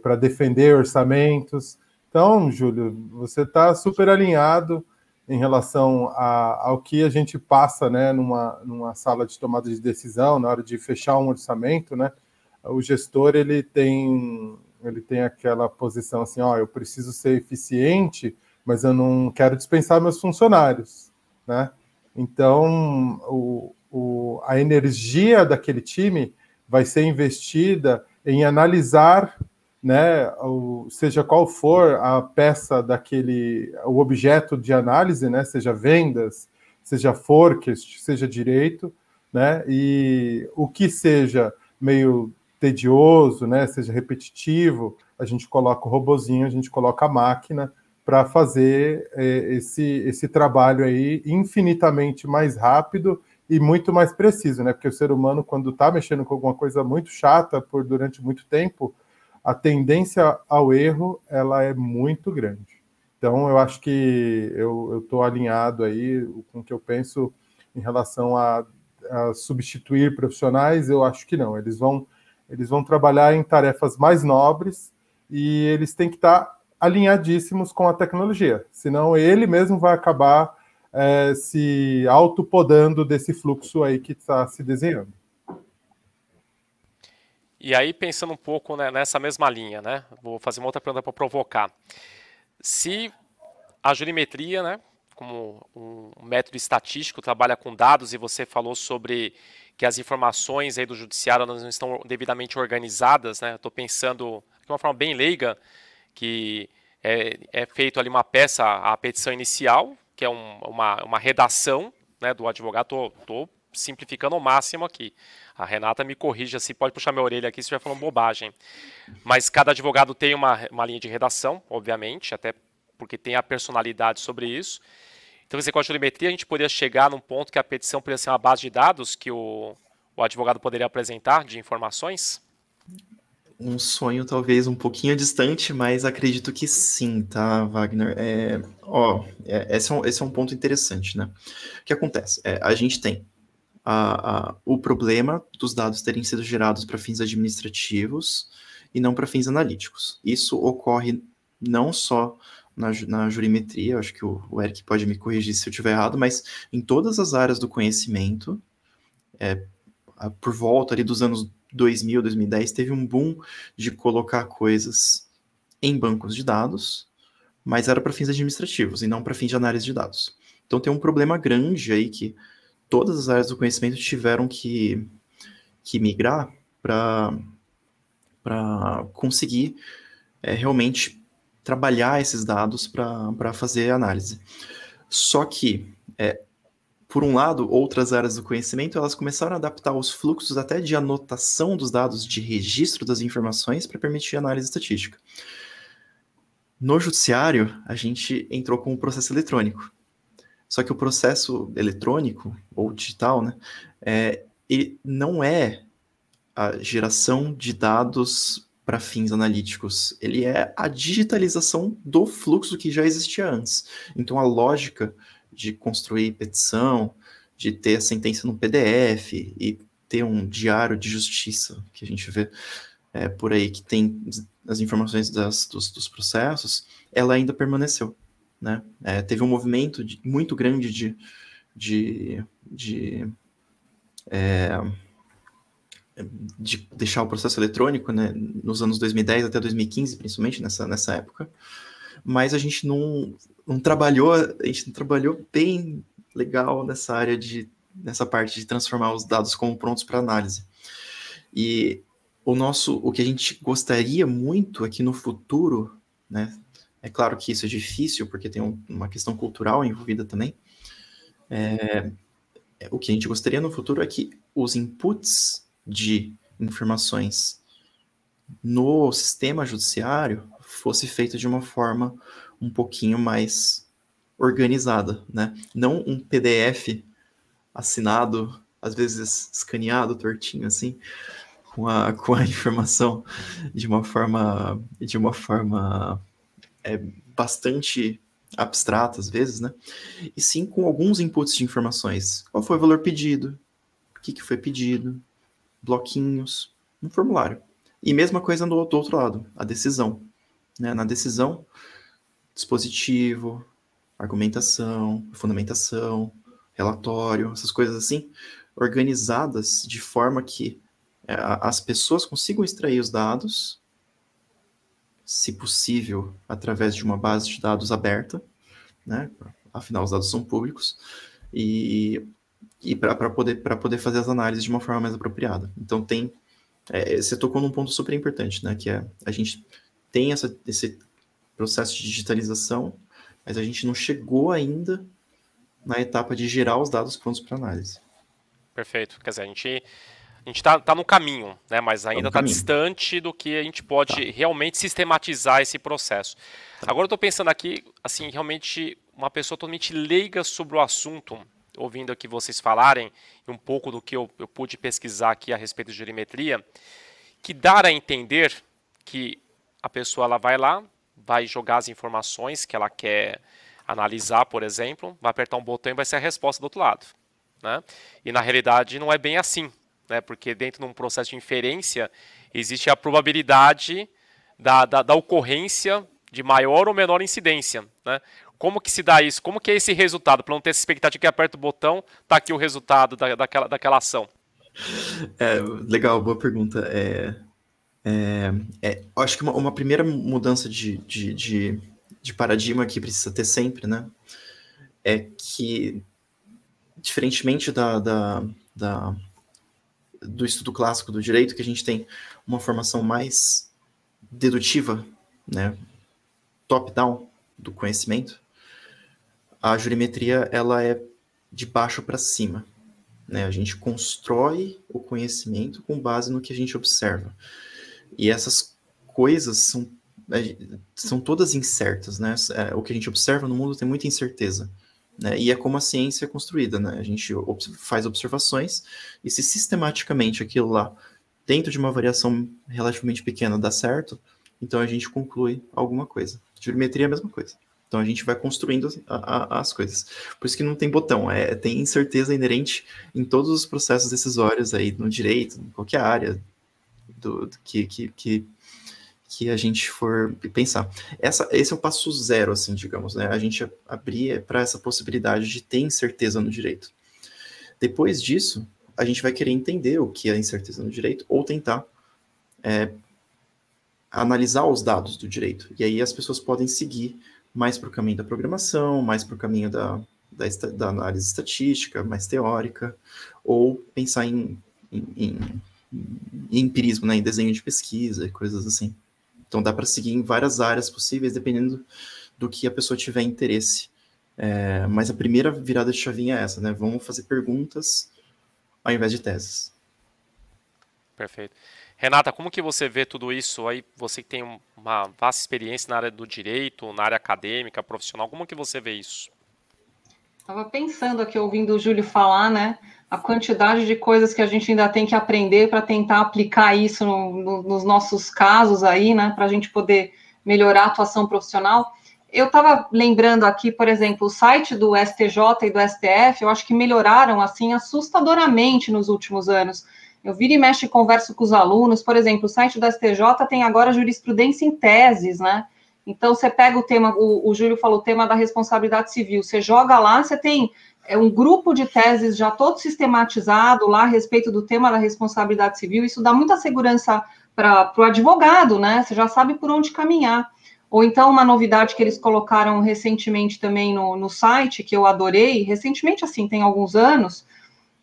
para defender orçamentos. Então, Júlio, você está super alinhado em relação a, ao que a gente passa né, numa, numa sala de tomada de decisão, na hora de fechar um orçamento, né? O gestor ele tem ele tem aquela posição assim, ó, eu preciso ser eficiente, mas eu não quero dispensar meus funcionários, né? Então, o, o, a energia daquele time vai ser investida em analisar, né, o, seja qual for a peça daquele, o objeto de análise, né, seja vendas, seja forecast, seja direito, né, e o que seja meio tedioso, né, seja repetitivo, a gente coloca o robozinho, a gente coloca a máquina para fazer é, esse, esse trabalho aí infinitamente mais rápido e muito mais preciso, né? Porque o ser humano, quando está mexendo com alguma coisa muito chata por durante muito tempo, a tendência ao erro ela é muito grande. Então, eu acho que eu estou alinhado aí com o que eu penso em relação a, a substituir profissionais. Eu acho que não. Eles vão eles vão trabalhar em tarefas mais nobres e eles têm que estar alinhadíssimos com a tecnologia, senão ele mesmo vai acabar é, se autopodando desse fluxo aí que está se desenhando. E aí, pensando um pouco né, nessa mesma linha, né? Vou fazer uma outra pergunta para provocar. Se a jurimetria, né, como um método estatístico, trabalha com dados e você falou sobre que as informações aí do judiciário não estão devidamente organizadas, né? Estou pensando de uma forma bem leiga que é, é feito ali uma peça, a petição inicial, que é um, uma, uma redação né, do advogado. Estou simplificando ao máximo aqui. A Renata me corrija se pode puxar minha orelha aqui se estiver falando bobagem. Mas cada advogado tem uma, uma linha de redação, obviamente, até porque tem a personalidade sobre isso. Então, você com a jurimetria, a gente poderia chegar num ponto que a petição poderia ser uma base de dados que o, o advogado poderia apresentar de informações? Um sonho talvez um pouquinho distante, mas acredito que sim, tá, Wagner? É, ó, é, esse, é um, esse é um ponto interessante, né? O que acontece? É, a gente tem a, a, o problema dos dados terem sido gerados para fins administrativos e não para fins analíticos. Isso ocorre não só na, na jurimetria, acho que o, o, Eric pode me corrigir se eu estiver errado, mas em todas as áreas do conhecimento, é, por volta ali dos anos 2000, 2010, teve um boom de colocar coisas em bancos de dados, mas era para fins administrativos e não para fins de análise de dados. Então tem um problema grande aí que todas as áreas do conhecimento tiveram que, que migrar para conseguir é, realmente trabalhar esses dados para fazer análise. Só que, é, por um lado, outras áreas do conhecimento elas começaram a adaptar os fluxos até de anotação dos dados, de registro das informações para permitir análise estatística. No judiciário, a gente entrou com o processo eletrônico. Só que o processo eletrônico, ou digital, né, é, ele não é a geração de dados para fins analíticos. Ele é a digitalização do fluxo que já existia antes. Então, a lógica de construir petição, de ter a sentença no PDF e ter um diário de justiça que a gente vê é, por aí, que tem as informações das, dos, dos processos, ela ainda permaneceu. Né? É, teve um movimento de, muito grande de, de, de, é, de, deixar o processo eletrônico né, nos anos 2010 até 2015, principalmente nessa, nessa época, mas a gente não, não trabalhou, a gente trabalhou bem legal nessa área de nessa parte de transformar os dados como prontos para análise. E o nosso, o que a gente gostaria muito aqui no futuro, né, é claro que isso é difícil, porque tem um, uma questão cultural envolvida também. É, o que a gente gostaria no futuro é que os inputs de informações no sistema judiciário fosse feito de uma forma um pouquinho mais organizada, né? Não um PDF assinado, às vezes escaneado, tortinho assim, com a, com a informação de uma forma de uma forma é, bastante abstrata às vezes, né? E sim com alguns inputs de informações. Qual foi o valor pedido? O que, que foi pedido? Bloquinhos, um formulário. E mesma coisa do, do outro lado, a decisão. Né? Na decisão, dispositivo, argumentação, fundamentação, relatório, essas coisas assim, organizadas de forma que é, as pessoas consigam extrair os dados se possível, através de uma base de dados aberta, né? afinal os dados são públicos, e, e para poder, poder fazer as análises de uma forma mais apropriada. Então tem, é, você tocou num ponto super importante, né? que é a gente tem essa, esse processo de digitalização, mas a gente não chegou ainda na etapa de gerar os dados prontos para análise. Perfeito. Quer dizer, a gente a gente está tá no caminho, né? mas tá ainda está tá distante do que a gente pode tá. realmente sistematizar esse processo. Tá. Agora eu estou pensando aqui, assim, realmente uma pessoa totalmente leiga sobre o assunto, ouvindo aqui vocês falarem um pouco do que eu, eu pude pesquisar aqui a respeito de geometria, que dá a entender que a pessoa ela vai lá, vai jogar as informações que ela quer analisar, por exemplo, vai apertar um botão e vai ser a resposta do outro lado. Né? E na realidade não é bem assim né? porque dentro de um processo de inferência existe a probabilidade da, da, da ocorrência de maior ou menor incidência. Né? Como que se dá isso? Como que é esse resultado? Para não ter essa expectativa que aperta o botão, está aqui o resultado da, daquela, daquela ação. É, legal, boa pergunta. É, é, é, acho que uma, uma primeira mudança de, de, de, de, paradigma que precisa ter sempre, né? É que, diferentemente da, da, da do estudo clássico do direito, que a gente tem uma formação mais dedutiva, né, top-down do conhecimento, a jurimetria ela é de baixo para cima. Né? A gente constrói o conhecimento com base no que a gente observa. E essas coisas são, é, são todas incertas. Né? É, o que a gente observa no mundo tem muita incerteza. Né? E é como a ciência é construída, né? A gente faz observações e se sistematicamente aquilo lá, dentro de uma variação relativamente pequena, dá certo, então a gente conclui alguma coisa. Geometria é a mesma coisa. Então a gente vai construindo a, a, as coisas. Por isso que não tem botão, é, tem incerteza inerente em todos os processos decisórios aí, no direito, em qualquer área do, do que, que, que, que, a gente for pensar. Essa, esse é o passo zero, assim, digamos, né? A gente abrir para essa possibilidade de ter incerteza no direito. Depois disso, a gente vai querer entender o que é incerteza no direito ou tentar é, analisar os dados do direito. E aí as pessoas podem seguir mais para o caminho da programação, mais para o caminho da, da, da, análise estatística, mais teórica, ou pensar em, em, em, em empirismo, né, em desenho de pesquisa e coisas assim. Então dá para seguir em várias áreas possíveis, dependendo do que a pessoa tiver interesse. É, mas a primeira virada de chavinha é essa, né? Vamos fazer perguntas ao invés de teses. Perfeito. Renata, como que você vê tudo isso aí? Você que tem uma vasta experiência na área do direito, na área acadêmica, profissional, como que você vê isso? Estava pensando aqui, ouvindo o Júlio falar, né? A quantidade de coisas que a gente ainda tem que aprender para tentar aplicar isso no, no, nos nossos casos aí, né? Para a gente poder melhorar a atuação profissional. Eu estava lembrando aqui, por exemplo, o site do STJ e do STF, eu acho que melhoraram assim assustadoramente nos últimos anos eu viro e mexe e converso com os alunos, por exemplo, o site da STJ tem agora jurisprudência em teses, né? Então, você pega o tema, o, o Júlio falou, o tema da responsabilidade civil, você joga lá, você tem é, um grupo de teses já todo sistematizado lá a respeito do tema da responsabilidade civil, isso dá muita segurança para o advogado, né? Você já sabe por onde caminhar. Ou então, uma novidade que eles colocaram recentemente também no, no site, que eu adorei, recentemente, assim, tem alguns anos,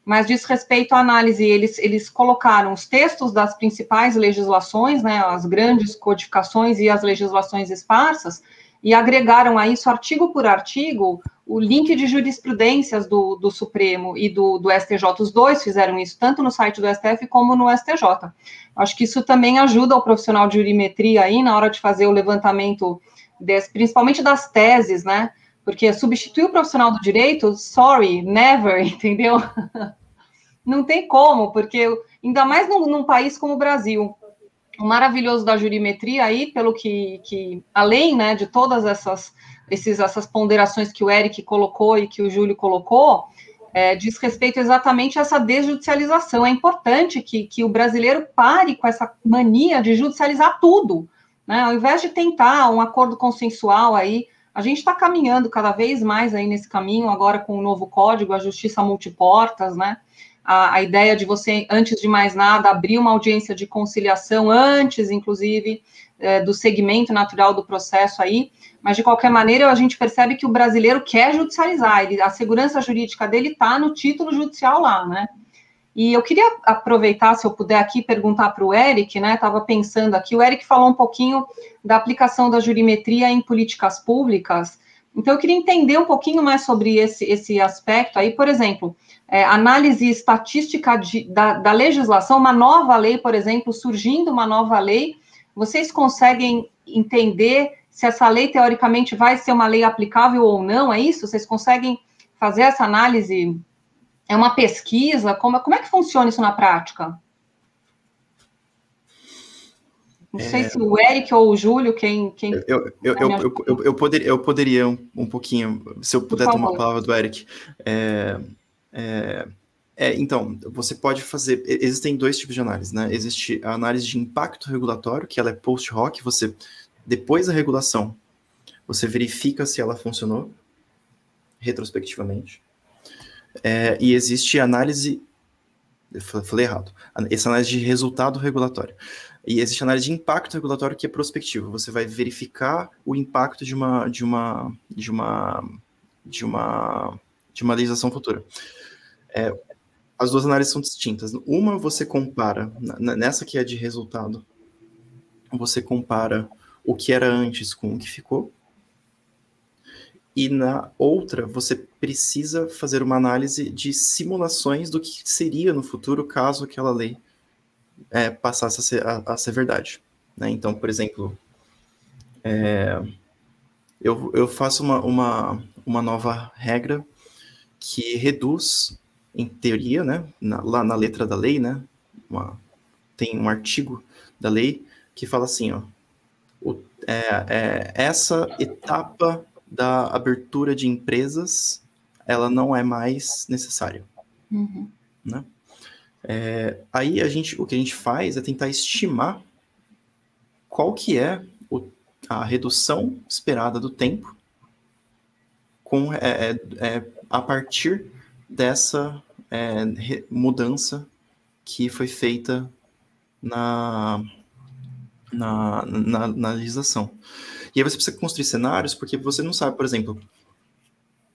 mas diz respeito à análise, eles, eles colocaram os textos das principais legislações, né, as grandes codificações e as legislações esparsas, e agregaram a isso, artigo por artigo, o link de jurisprudências do, do Supremo e do, do STJ. Os dois fizeram isso, tanto no site do STF como no STJ. Acho que isso também ajuda o profissional de jurimetria aí na hora de fazer o levantamento, des, principalmente das teses, né? Porque substituir o profissional do direito, sorry, never, entendeu? Não tem como, porque ainda mais num, num país como o Brasil, o maravilhoso da jurimetria aí, pelo que, que além né, de todas essas, esses, essas ponderações que o Eric colocou e que o Júlio colocou, é, diz respeito exatamente a essa desjudicialização. É importante que, que o brasileiro pare com essa mania de judicializar tudo. Né? Ao invés de tentar um acordo consensual aí, a gente está caminhando cada vez mais aí nesse caminho, agora com o novo código, a justiça multiportas, né? A, a, ideia de você, antes de mais nada, abrir uma audiência de conciliação, antes, inclusive, é, do segmento natural do processo aí, mas de qualquer maneira a gente percebe que o brasileiro quer judicializar, ele, a segurança jurídica dele está no título judicial lá, né? E eu queria aproveitar, se eu puder aqui, perguntar para o Eric, né? Estava pensando aqui, o Eric falou um pouquinho da aplicação da jurimetria em políticas públicas. Então, eu queria entender um pouquinho mais sobre esse, esse aspecto aí, por exemplo, é, análise estatística de, da, da legislação, uma nova lei, por exemplo, surgindo uma nova lei, vocês conseguem entender se essa lei, teoricamente, vai ser uma lei aplicável ou não? É isso? Vocês conseguem fazer essa análise é uma pesquisa? Como, como é que funciona isso na prática? Não é... sei se o Eric ou o Júlio, quem. quem eu, eu, eu, eu, eu, eu, poderia, eu poderia um, um pouquinho, se eu puder tomar a palavra do Eric. É, é, é, então, você pode fazer. Existem dois tipos de análise, né? Existe a análise de impacto regulatório, que ela é post-hoc, você, depois da regulação, você verifica se ela funcionou retrospectivamente. É, e existe análise. Falei errado. Essa análise de resultado regulatório. E existe análise de impacto regulatório que é prospectivo. Você vai verificar o impacto de uma de uma de uma de uma de uma legislação futura. É, as duas análises são distintas. Uma você compara nessa que é de resultado. Você compara o que era antes com o que ficou e na outra você precisa fazer uma análise de simulações do que seria no futuro caso aquela lei é, passasse a ser, a, a ser verdade. Né? Então, por exemplo, é, eu, eu faço uma, uma, uma nova regra que reduz, em teoria, né, na, lá na letra da lei, né, uma, tem um artigo da lei que fala assim, ó, o, é, é, essa etapa da abertura de empresas, ela não é mais necessária. Uhum. Né? É, aí a gente, o que a gente faz é tentar estimar qual que é o, a redução esperada do tempo com, é, é, é a partir dessa é, mudança que foi feita na, na, na, na legislação. E aí você precisa construir cenários, porque você não sabe, por exemplo,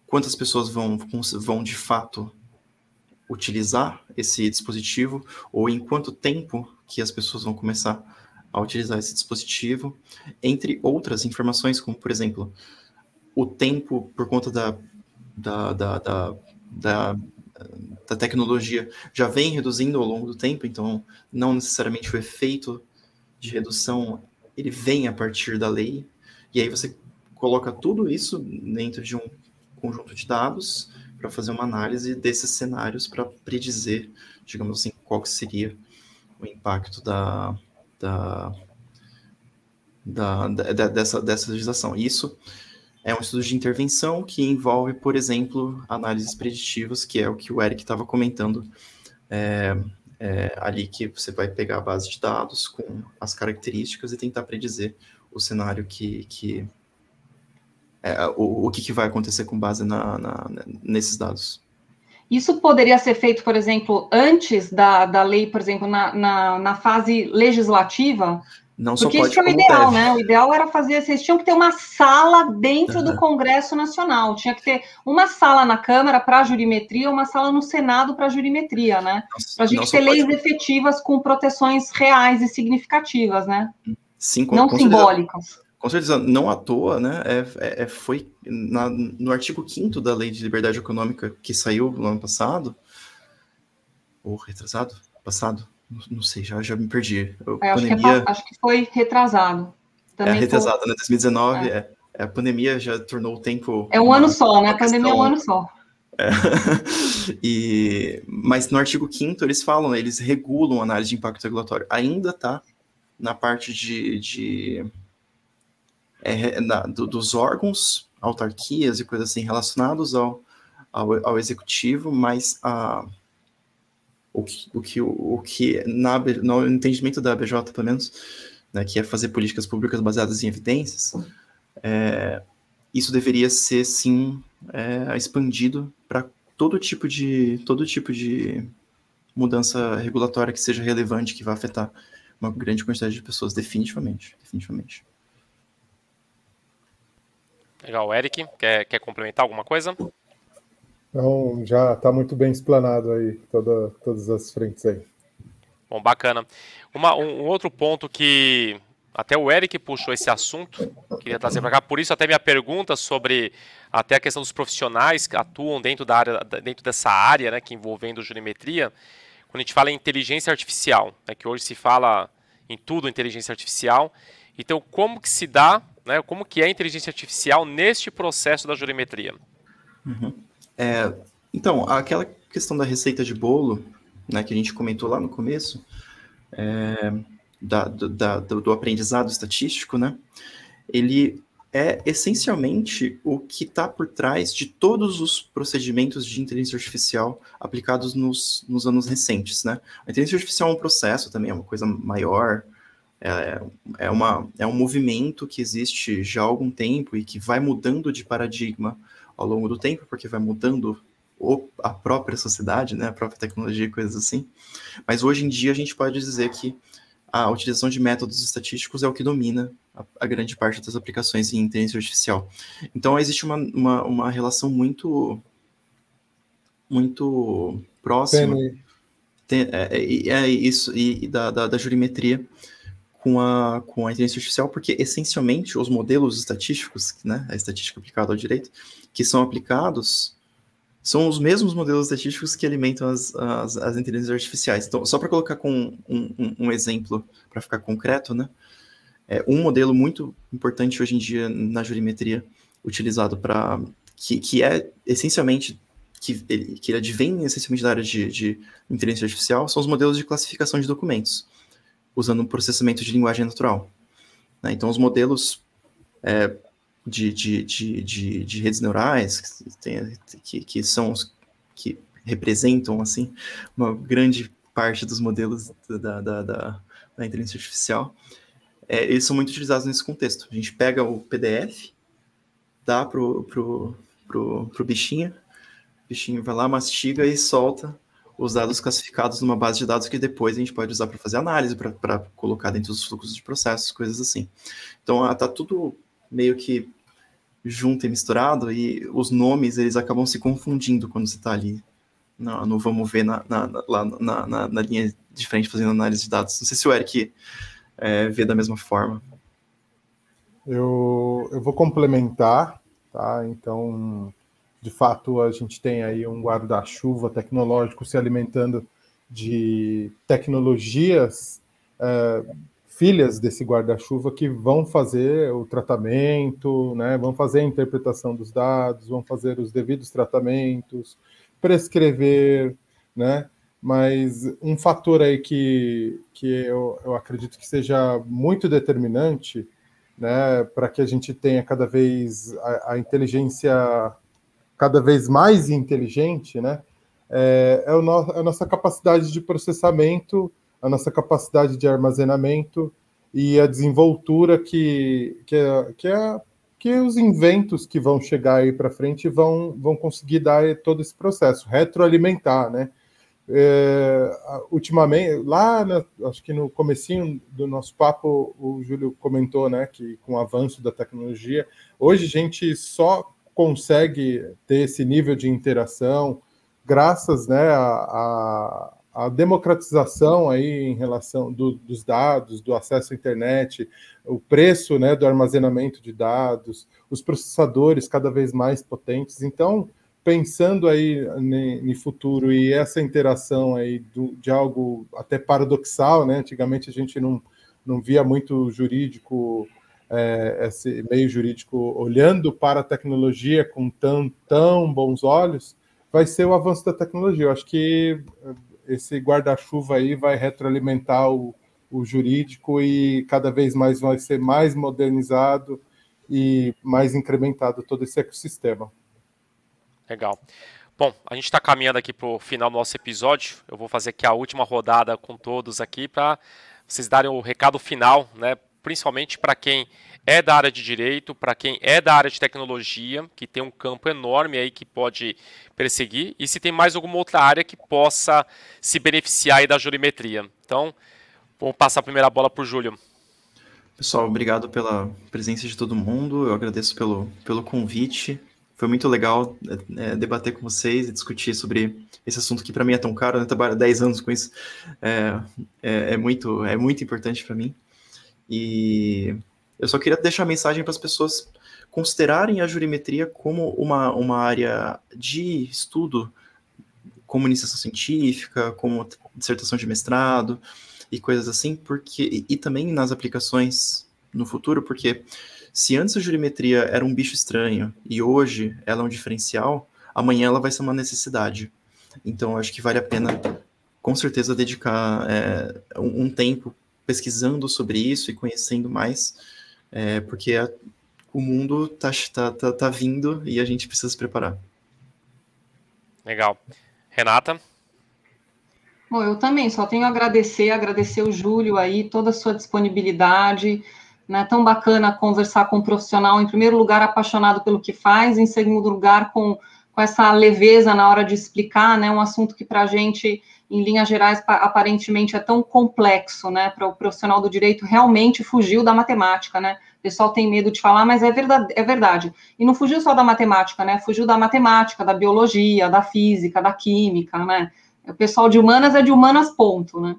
quantas pessoas vão, vão de fato utilizar esse dispositivo, ou em quanto tempo que as pessoas vão começar a utilizar esse dispositivo, entre outras informações, como, por exemplo, o tempo por conta da, da, da, da, da, da tecnologia já vem reduzindo ao longo do tempo, então não necessariamente o efeito de redução ele vem a partir da lei, e aí você coloca tudo isso dentro de um conjunto de dados para fazer uma análise desses cenários para predizer, digamos assim, qual que seria o impacto da, da, da, da, dessa, dessa legislação. Isso é um estudo de intervenção que envolve, por exemplo, análises preditivas, que é o que o Eric estava comentando é, é, ali, que você vai pegar a base de dados com as características e tentar predizer o cenário que, que é, o, o que, que, vai acontecer com base na, na, nesses dados. Isso poderia ser feito, por exemplo, antes da, da lei, por exemplo, na, na, na fase legislativa? Não Porque só pode, isso é o ideal, deve. né? O ideal era fazer, vocês tinham que ter uma sala dentro uhum. do Congresso Nacional, tinha que ter uma sala na Câmara para jurimetria, uma sala no Senado para jurimetria, né? Para a gente ter leis pode... efetivas com proteções reais e significativas, né? Sim, com, não com simbólicas. Certeza. Com certeza, não à toa, né? É, é, é foi na, no artigo 5 da Lei de Liberdade Econômica que saiu no ano passado, ou retrasado? Passado? Não, sei, já, já me perdi. É, acho, pandemia... que é, acho, que foi retrasado. Também é, retrasado, foi... né? 2019, é. é. a pandemia já tornou o tempo. É um ano só, né? A pandemia é um ano só. É. e, mas no artigo 5 eles falam, eles regulam a análise de impacto regulatório. Ainda está na parte de, de é, na, do, dos órgãos, autarquias e coisas assim relacionados ao, ao, ao executivo, mas a, o que, o que, o que na, no entendimento da BJ, pelo menos, né, que é fazer políticas públicas baseadas em evidências, é, isso deveria ser, sim, é, expandido para todo tipo de todo tipo de mudança regulatória que seja relevante, que vai afetar uma grande quantidade de pessoas, definitivamente, definitivamente. Legal, Eric, quer, quer complementar alguma coisa? Então, já está muito bem explanado aí, toda, todas as frentes aí. Bom, bacana. Uma, um, um outro ponto que até o Eric puxou esse assunto, queria trazer para cá, por isso até minha pergunta sobre até a questão dos profissionais que atuam dentro da área, dentro dessa área, né, que envolvendo jurimetria, quando a gente fala em inteligência artificial, né, que hoje se fala em tudo inteligência artificial, então como que se dá, né, como que é a inteligência artificial neste processo da jurimetria? Uhum. É, então, aquela questão da receita de bolo, né, que a gente comentou lá no começo, é, da, da, do, do, aprendizado estatístico, né, ele é essencialmente o que está por trás de todos os procedimentos de inteligência artificial aplicados nos, nos anos recentes, né. A inteligência artificial é um processo também, é uma coisa maior, é, é, uma, é um movimento que existe já há algum tempo e que vai mudando de paradigma ao longo do tempo, porque vai mudando a própria sociedade, né, a própria tecnologia e coisas assim. Mas hoje em dia a gente pode dizer que a utilização de métodos estatísticos é o que domina a, a grande parte das aplicações em inteligência artificial. Então existe uma, uma, uma relação muito muito próxima tem, é, é, é, isso e, e da, da, da jurimetria com a, com a inteligência artificial, porque essencialmente os modelos estatísticos, né, a estatística aplicada ao direito, que são aplicados são os mesmos modelos estatísticos que alimentam as, as, as inteligências artificiais. Então, só para colocar com um, um, um exemplo, para ficar concreto, né? É, um modelo muito importante hoje em dia na jurimetria, utilizado para. Que, que é essencialmente. Que ele, que ele advém essencialmente da área de, de inteligência artificial, são os modelos de classificação de documentos, usando um processamento de linguagem natural. Né? Então, os modelos é, de, de, de, de, de redes neurais, que, que, são os que representam assim uma grande parte dos modelos da, da, da, da inteligência artificial, é, eles são muito utilizados nesse contexto. A gente pega o PDF, dá pro, pro, pro, pro bichinho, o bichinho vai lá, mastiga e solta os dados classificados numa base de dados que depois a gente pode usar para fazer análise, para colocar dentro dos fluxos de processos, coisas assim. Então, está tudo meio que junto e misturado, e os nomes, eles acabam se confundindo quando você está ali no, vamos ver na, na, lá na, na, na, linha de frente fazendo análise de dados. Não sei se o Eric é, vê da mesma forma. Eu, eu vou complementar, tá? Então, de fato, a gente tem aí um guarda-chuva tecnológico se alimentando de tecnologias é, filhas desse guarda-chuva que vão fazer o tratamento, né, vão fazer a interpretação dos dados, vão fazer os devidos tratamentos, prescrever, né? Mas um fator aí que, que eu, eu acredito que seja muito determinante né, para que a gente tenha cada vez a, a inteligência cada vez mais inteligente, né? É, é, no, é a nossa capacidade de processamento, a nossa capacidade de armazenamento e a desenvoltura que, que, é, que, é, que os inventos que vão chegar aí para frente vão, vão conseguir dar todo esse processo, retroalimentar, né? É, ultimamente, lá, acho que no comecinho do nosso papo, o Júlio comentou, né, que com o avanço da tecnologia, hoje a gente só consegue ter esse nível de interação graças né, à, à democratização aí em relação do, dos dados, do acesso à internet, o preço né, do armazenamento de dados, os processadores cada vez mais potentes. Então, pensando aí no futuro e essa interação aí do, de algo até paradoxal, né? Antigamente a gente não, não via muito jurídico é, esse meio jurídico olhando para a tecnologia com tão, tão bons olhos, vai ser o avanço da tecnologia. Eu acho que esse guarda-chuva aí vai retroalimentar o, o jurídico e cada vez mais vai ser mais modernizado e mais incrementado todo esse ecossistema. Legal. Bom, a gente está caminhando aqui para o final do nosso episódio. Eu vou fazer aqui a última rodada com todos aqui para vocês darem o recado final, né? principalmente para quem é da área de direito, para quem é da área de tecnologia, que tem um campo enorme aí que pode perseguir, e se tem mais alguma outra área que possa se beneficiar da jurimetria. Então, vamos passar a primeira bola para o Júlio. Pessoal, obrigado pela presença de todo mundo, eu agradeço pelo, pelo convite. Foi muito legal é, debater com vocês e discutir sobre esse assunto que para mim é tão caro, né? eu trabalho 10 anos com isso, é, é, é muito, é muito importante para mim. E eu só queria deixar a mensagem para as pessoas considerarem a jurimetria como uma, uma área de estudo, como iniciação científica, como dissertação de mestrado e coisas assim, porque e, e também nas aplicações no futuro, porque se antes a jurimetria era um bicho estranho e hoje ela é um diferencial, amanhã ela vai ser uma necessidade. Então, acho que vale a pena, com certeza, dedicar é, um, um tempo pesquisando sobre isso e conhecendo mais, é, porque a, o mundo está tá, tá, tá vindo e a gente precisa se preparar. Legal. Renata? Bom, eu também só tenho a agradecer, agradecer o Júlio aí, toda a sua disponibilidade, né, tão bacana conversar com um profissional, em primeiro lugar, apaixonado pelo que faz, em segundo lugar, com, com essa leveza na hora de explicar, né, um assunto que para a gente em linhas gerais, aparentemente é tão complexo, né, para o profissional do direito realmente fugiu da matemática, né? O pessoal tem medo de falar, mas é verdade, é verdade. E não fugiu só da matemática, né? Fugiu da matemática, da biologia, da física, da química, né? O pessoal de humanas é de humanas, ponto, né?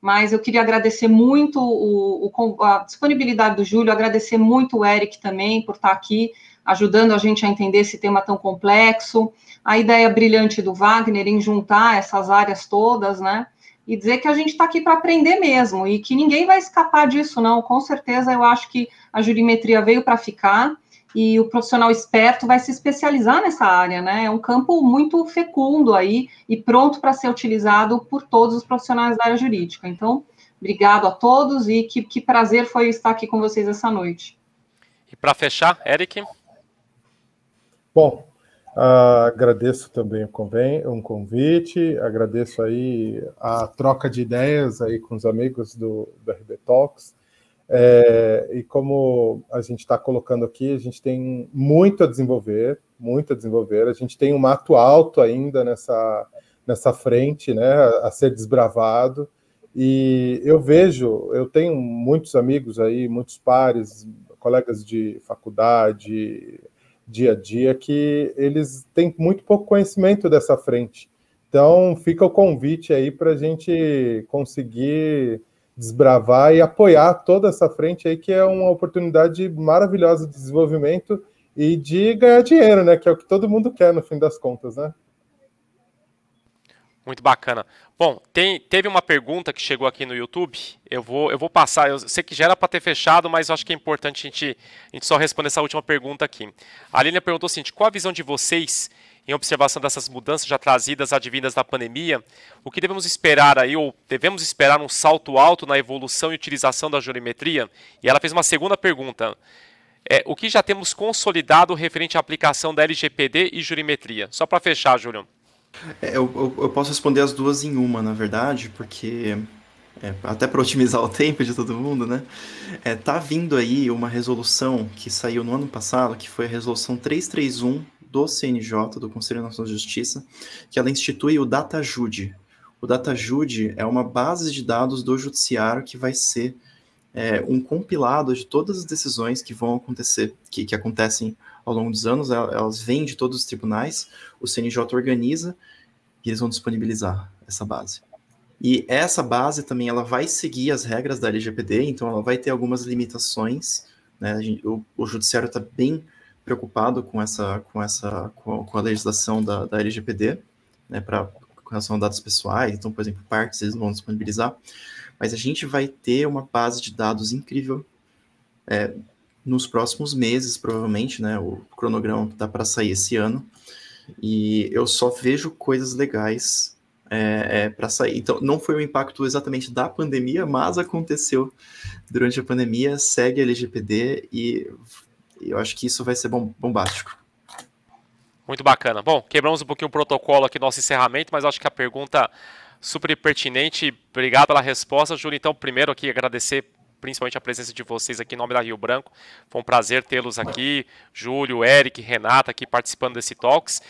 Mas eu queria agradecer muito o, o, a disponibilidade do Júlio, agradecer muito o Eric também por estar aqui ajudando a gente a entender esse tema tão complexo a ideia brilhante do Wagner em juntar essas áreas todas, né? E dizer que a gente está aqui para aprender mesmo e que ninguém vai escapar disso, não. Com certeza, eu acho que a jurimetria veio para ficar e o profissional esperto vai se especializar nessa área, né? É um campo muito fecundo aí e pronto para ser utilizado por todos os profissionais da área jurídica. Então, obrigado a todos e que, que prazer foi estar aqui com vocês essa noite. E para fechar, Eric? Bom, agradeço também um convite, agradeço aí a troca de ideias aí com os amigos do, do RB Talks. É, e como a gente está colocando aqui, a gente tem muito a desenvolver, muito a desenvolver. A gente tem um mato alto ainda nessa, nessa frente, né, a ser desbravado. E eu vejo, eu tenho muitos amigos aí, muitos pares, colegas de faculdade, dia a dia, que eles têm muito pouco conhecimento dessa frente. Então, fica o convite aí para a gente conseguir desbravar e apoiar toda essa frente aí, que é uma oportunidade maravilhosa de desenvolvimento e de ganhar dinheiro, né? Que é o que todo mundo quer no fim das contas, né? Muito bacana. Bom, tem, teve uma pergunta que chegou aqui no YouTube. Eu vou, eu vou passar. Eu sei que já era para ter fechado, mas eu acho que é importante a gente, a gente só responder essa última pergunta aqui. A Aline perguntou o seguinte: qual a visão de vocês em observação dessas mudanças já trazidas advindas da pandemia? O que devemos esperar aí, ou devemos esperar um salto alto na evolução e utilização da jurimetria? E ela fez uma segunda pergunta. É, o que já temos consolidado referente à aplicação da LGPD e jurimetria? Só para fechar, Júlio. É, eu, eu, eu, posso responder as duas em uma, na verdade, porque é, até para otimizar o tempo de todo mundo, né? É, tá vindo aí uma resolução que saiu no ano passado, que foi a resolução 331 do CNJ, do Conselho Nacional de Justiça, que ela institui o DataJude. O DataJude é uma base de dados do judiciário que vai ser é, um compilado de todas as decisões que vão acontecer, que, que acontecem ao longo dos anos, elas vêm de todos os tribunais, o CNJ organiza e eles vão disponibilizar essa base. E essa base também ela vai seguir as regras da LGPD, então ela vai ter algumas limitações. Né? O, o judiciário está bem preocupado com essa, com essa, com a, legislação da, da LGPD, né? Para com relação a dados pessoais. Então, por exemplo, partes eles vão disponibilizar. Mas a gente vai ter uma base de dados incrível. É, nos próximos meses, provavelmente, né? O cronograma está para sair esse ano. E eu só vejo coisas legais é, é, para sair. Então, não foi um impacto exatamente da pandemia, mas aconteceu durante a pandemia, segue a LGPD e eu acho que isso vai ser bom, bombástico. Muito bacana. Bom, quebramos um pouquinho o protocolo aqui no nosso encerramento, mas acho que a pergunta super pertinente. Obrigado pela resposta, Júlio. Então, primeiro aqui agradecer principalmente a presença de vocês aqui em nome da Rio Branco. Foi um prazer tê-los aqui, Júlio, Eric, Renata aqui participando desse Talks.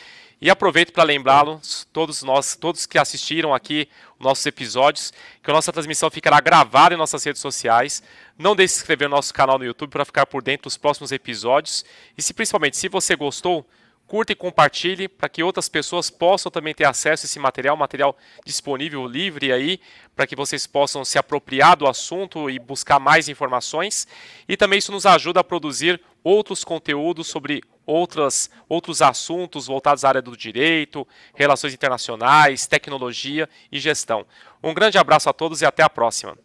E aproveito para lembrá-los, todos nós, todos que assistiram aqui nossos episódios, que a nossa transmissão ficará gravada em nossas redes sociais. Não deixe de se inscrever no nosso canal no YouTube para ficar por dentro dos próximos episódios. E se principalmente, se você gostou, curta e compartilhe para que outras pessoas possam também ter acesso a esse material, material disponível livre aí, para que vocês possam se apropriar do assunto e buscar mais informações. E também isso nos ajuda a produzir outros conteúdos sobre outras, outros assuntos voltados à área do direito, relações internacionais, tecnologia e gestão. Um grande abraço a todos e até a próxima.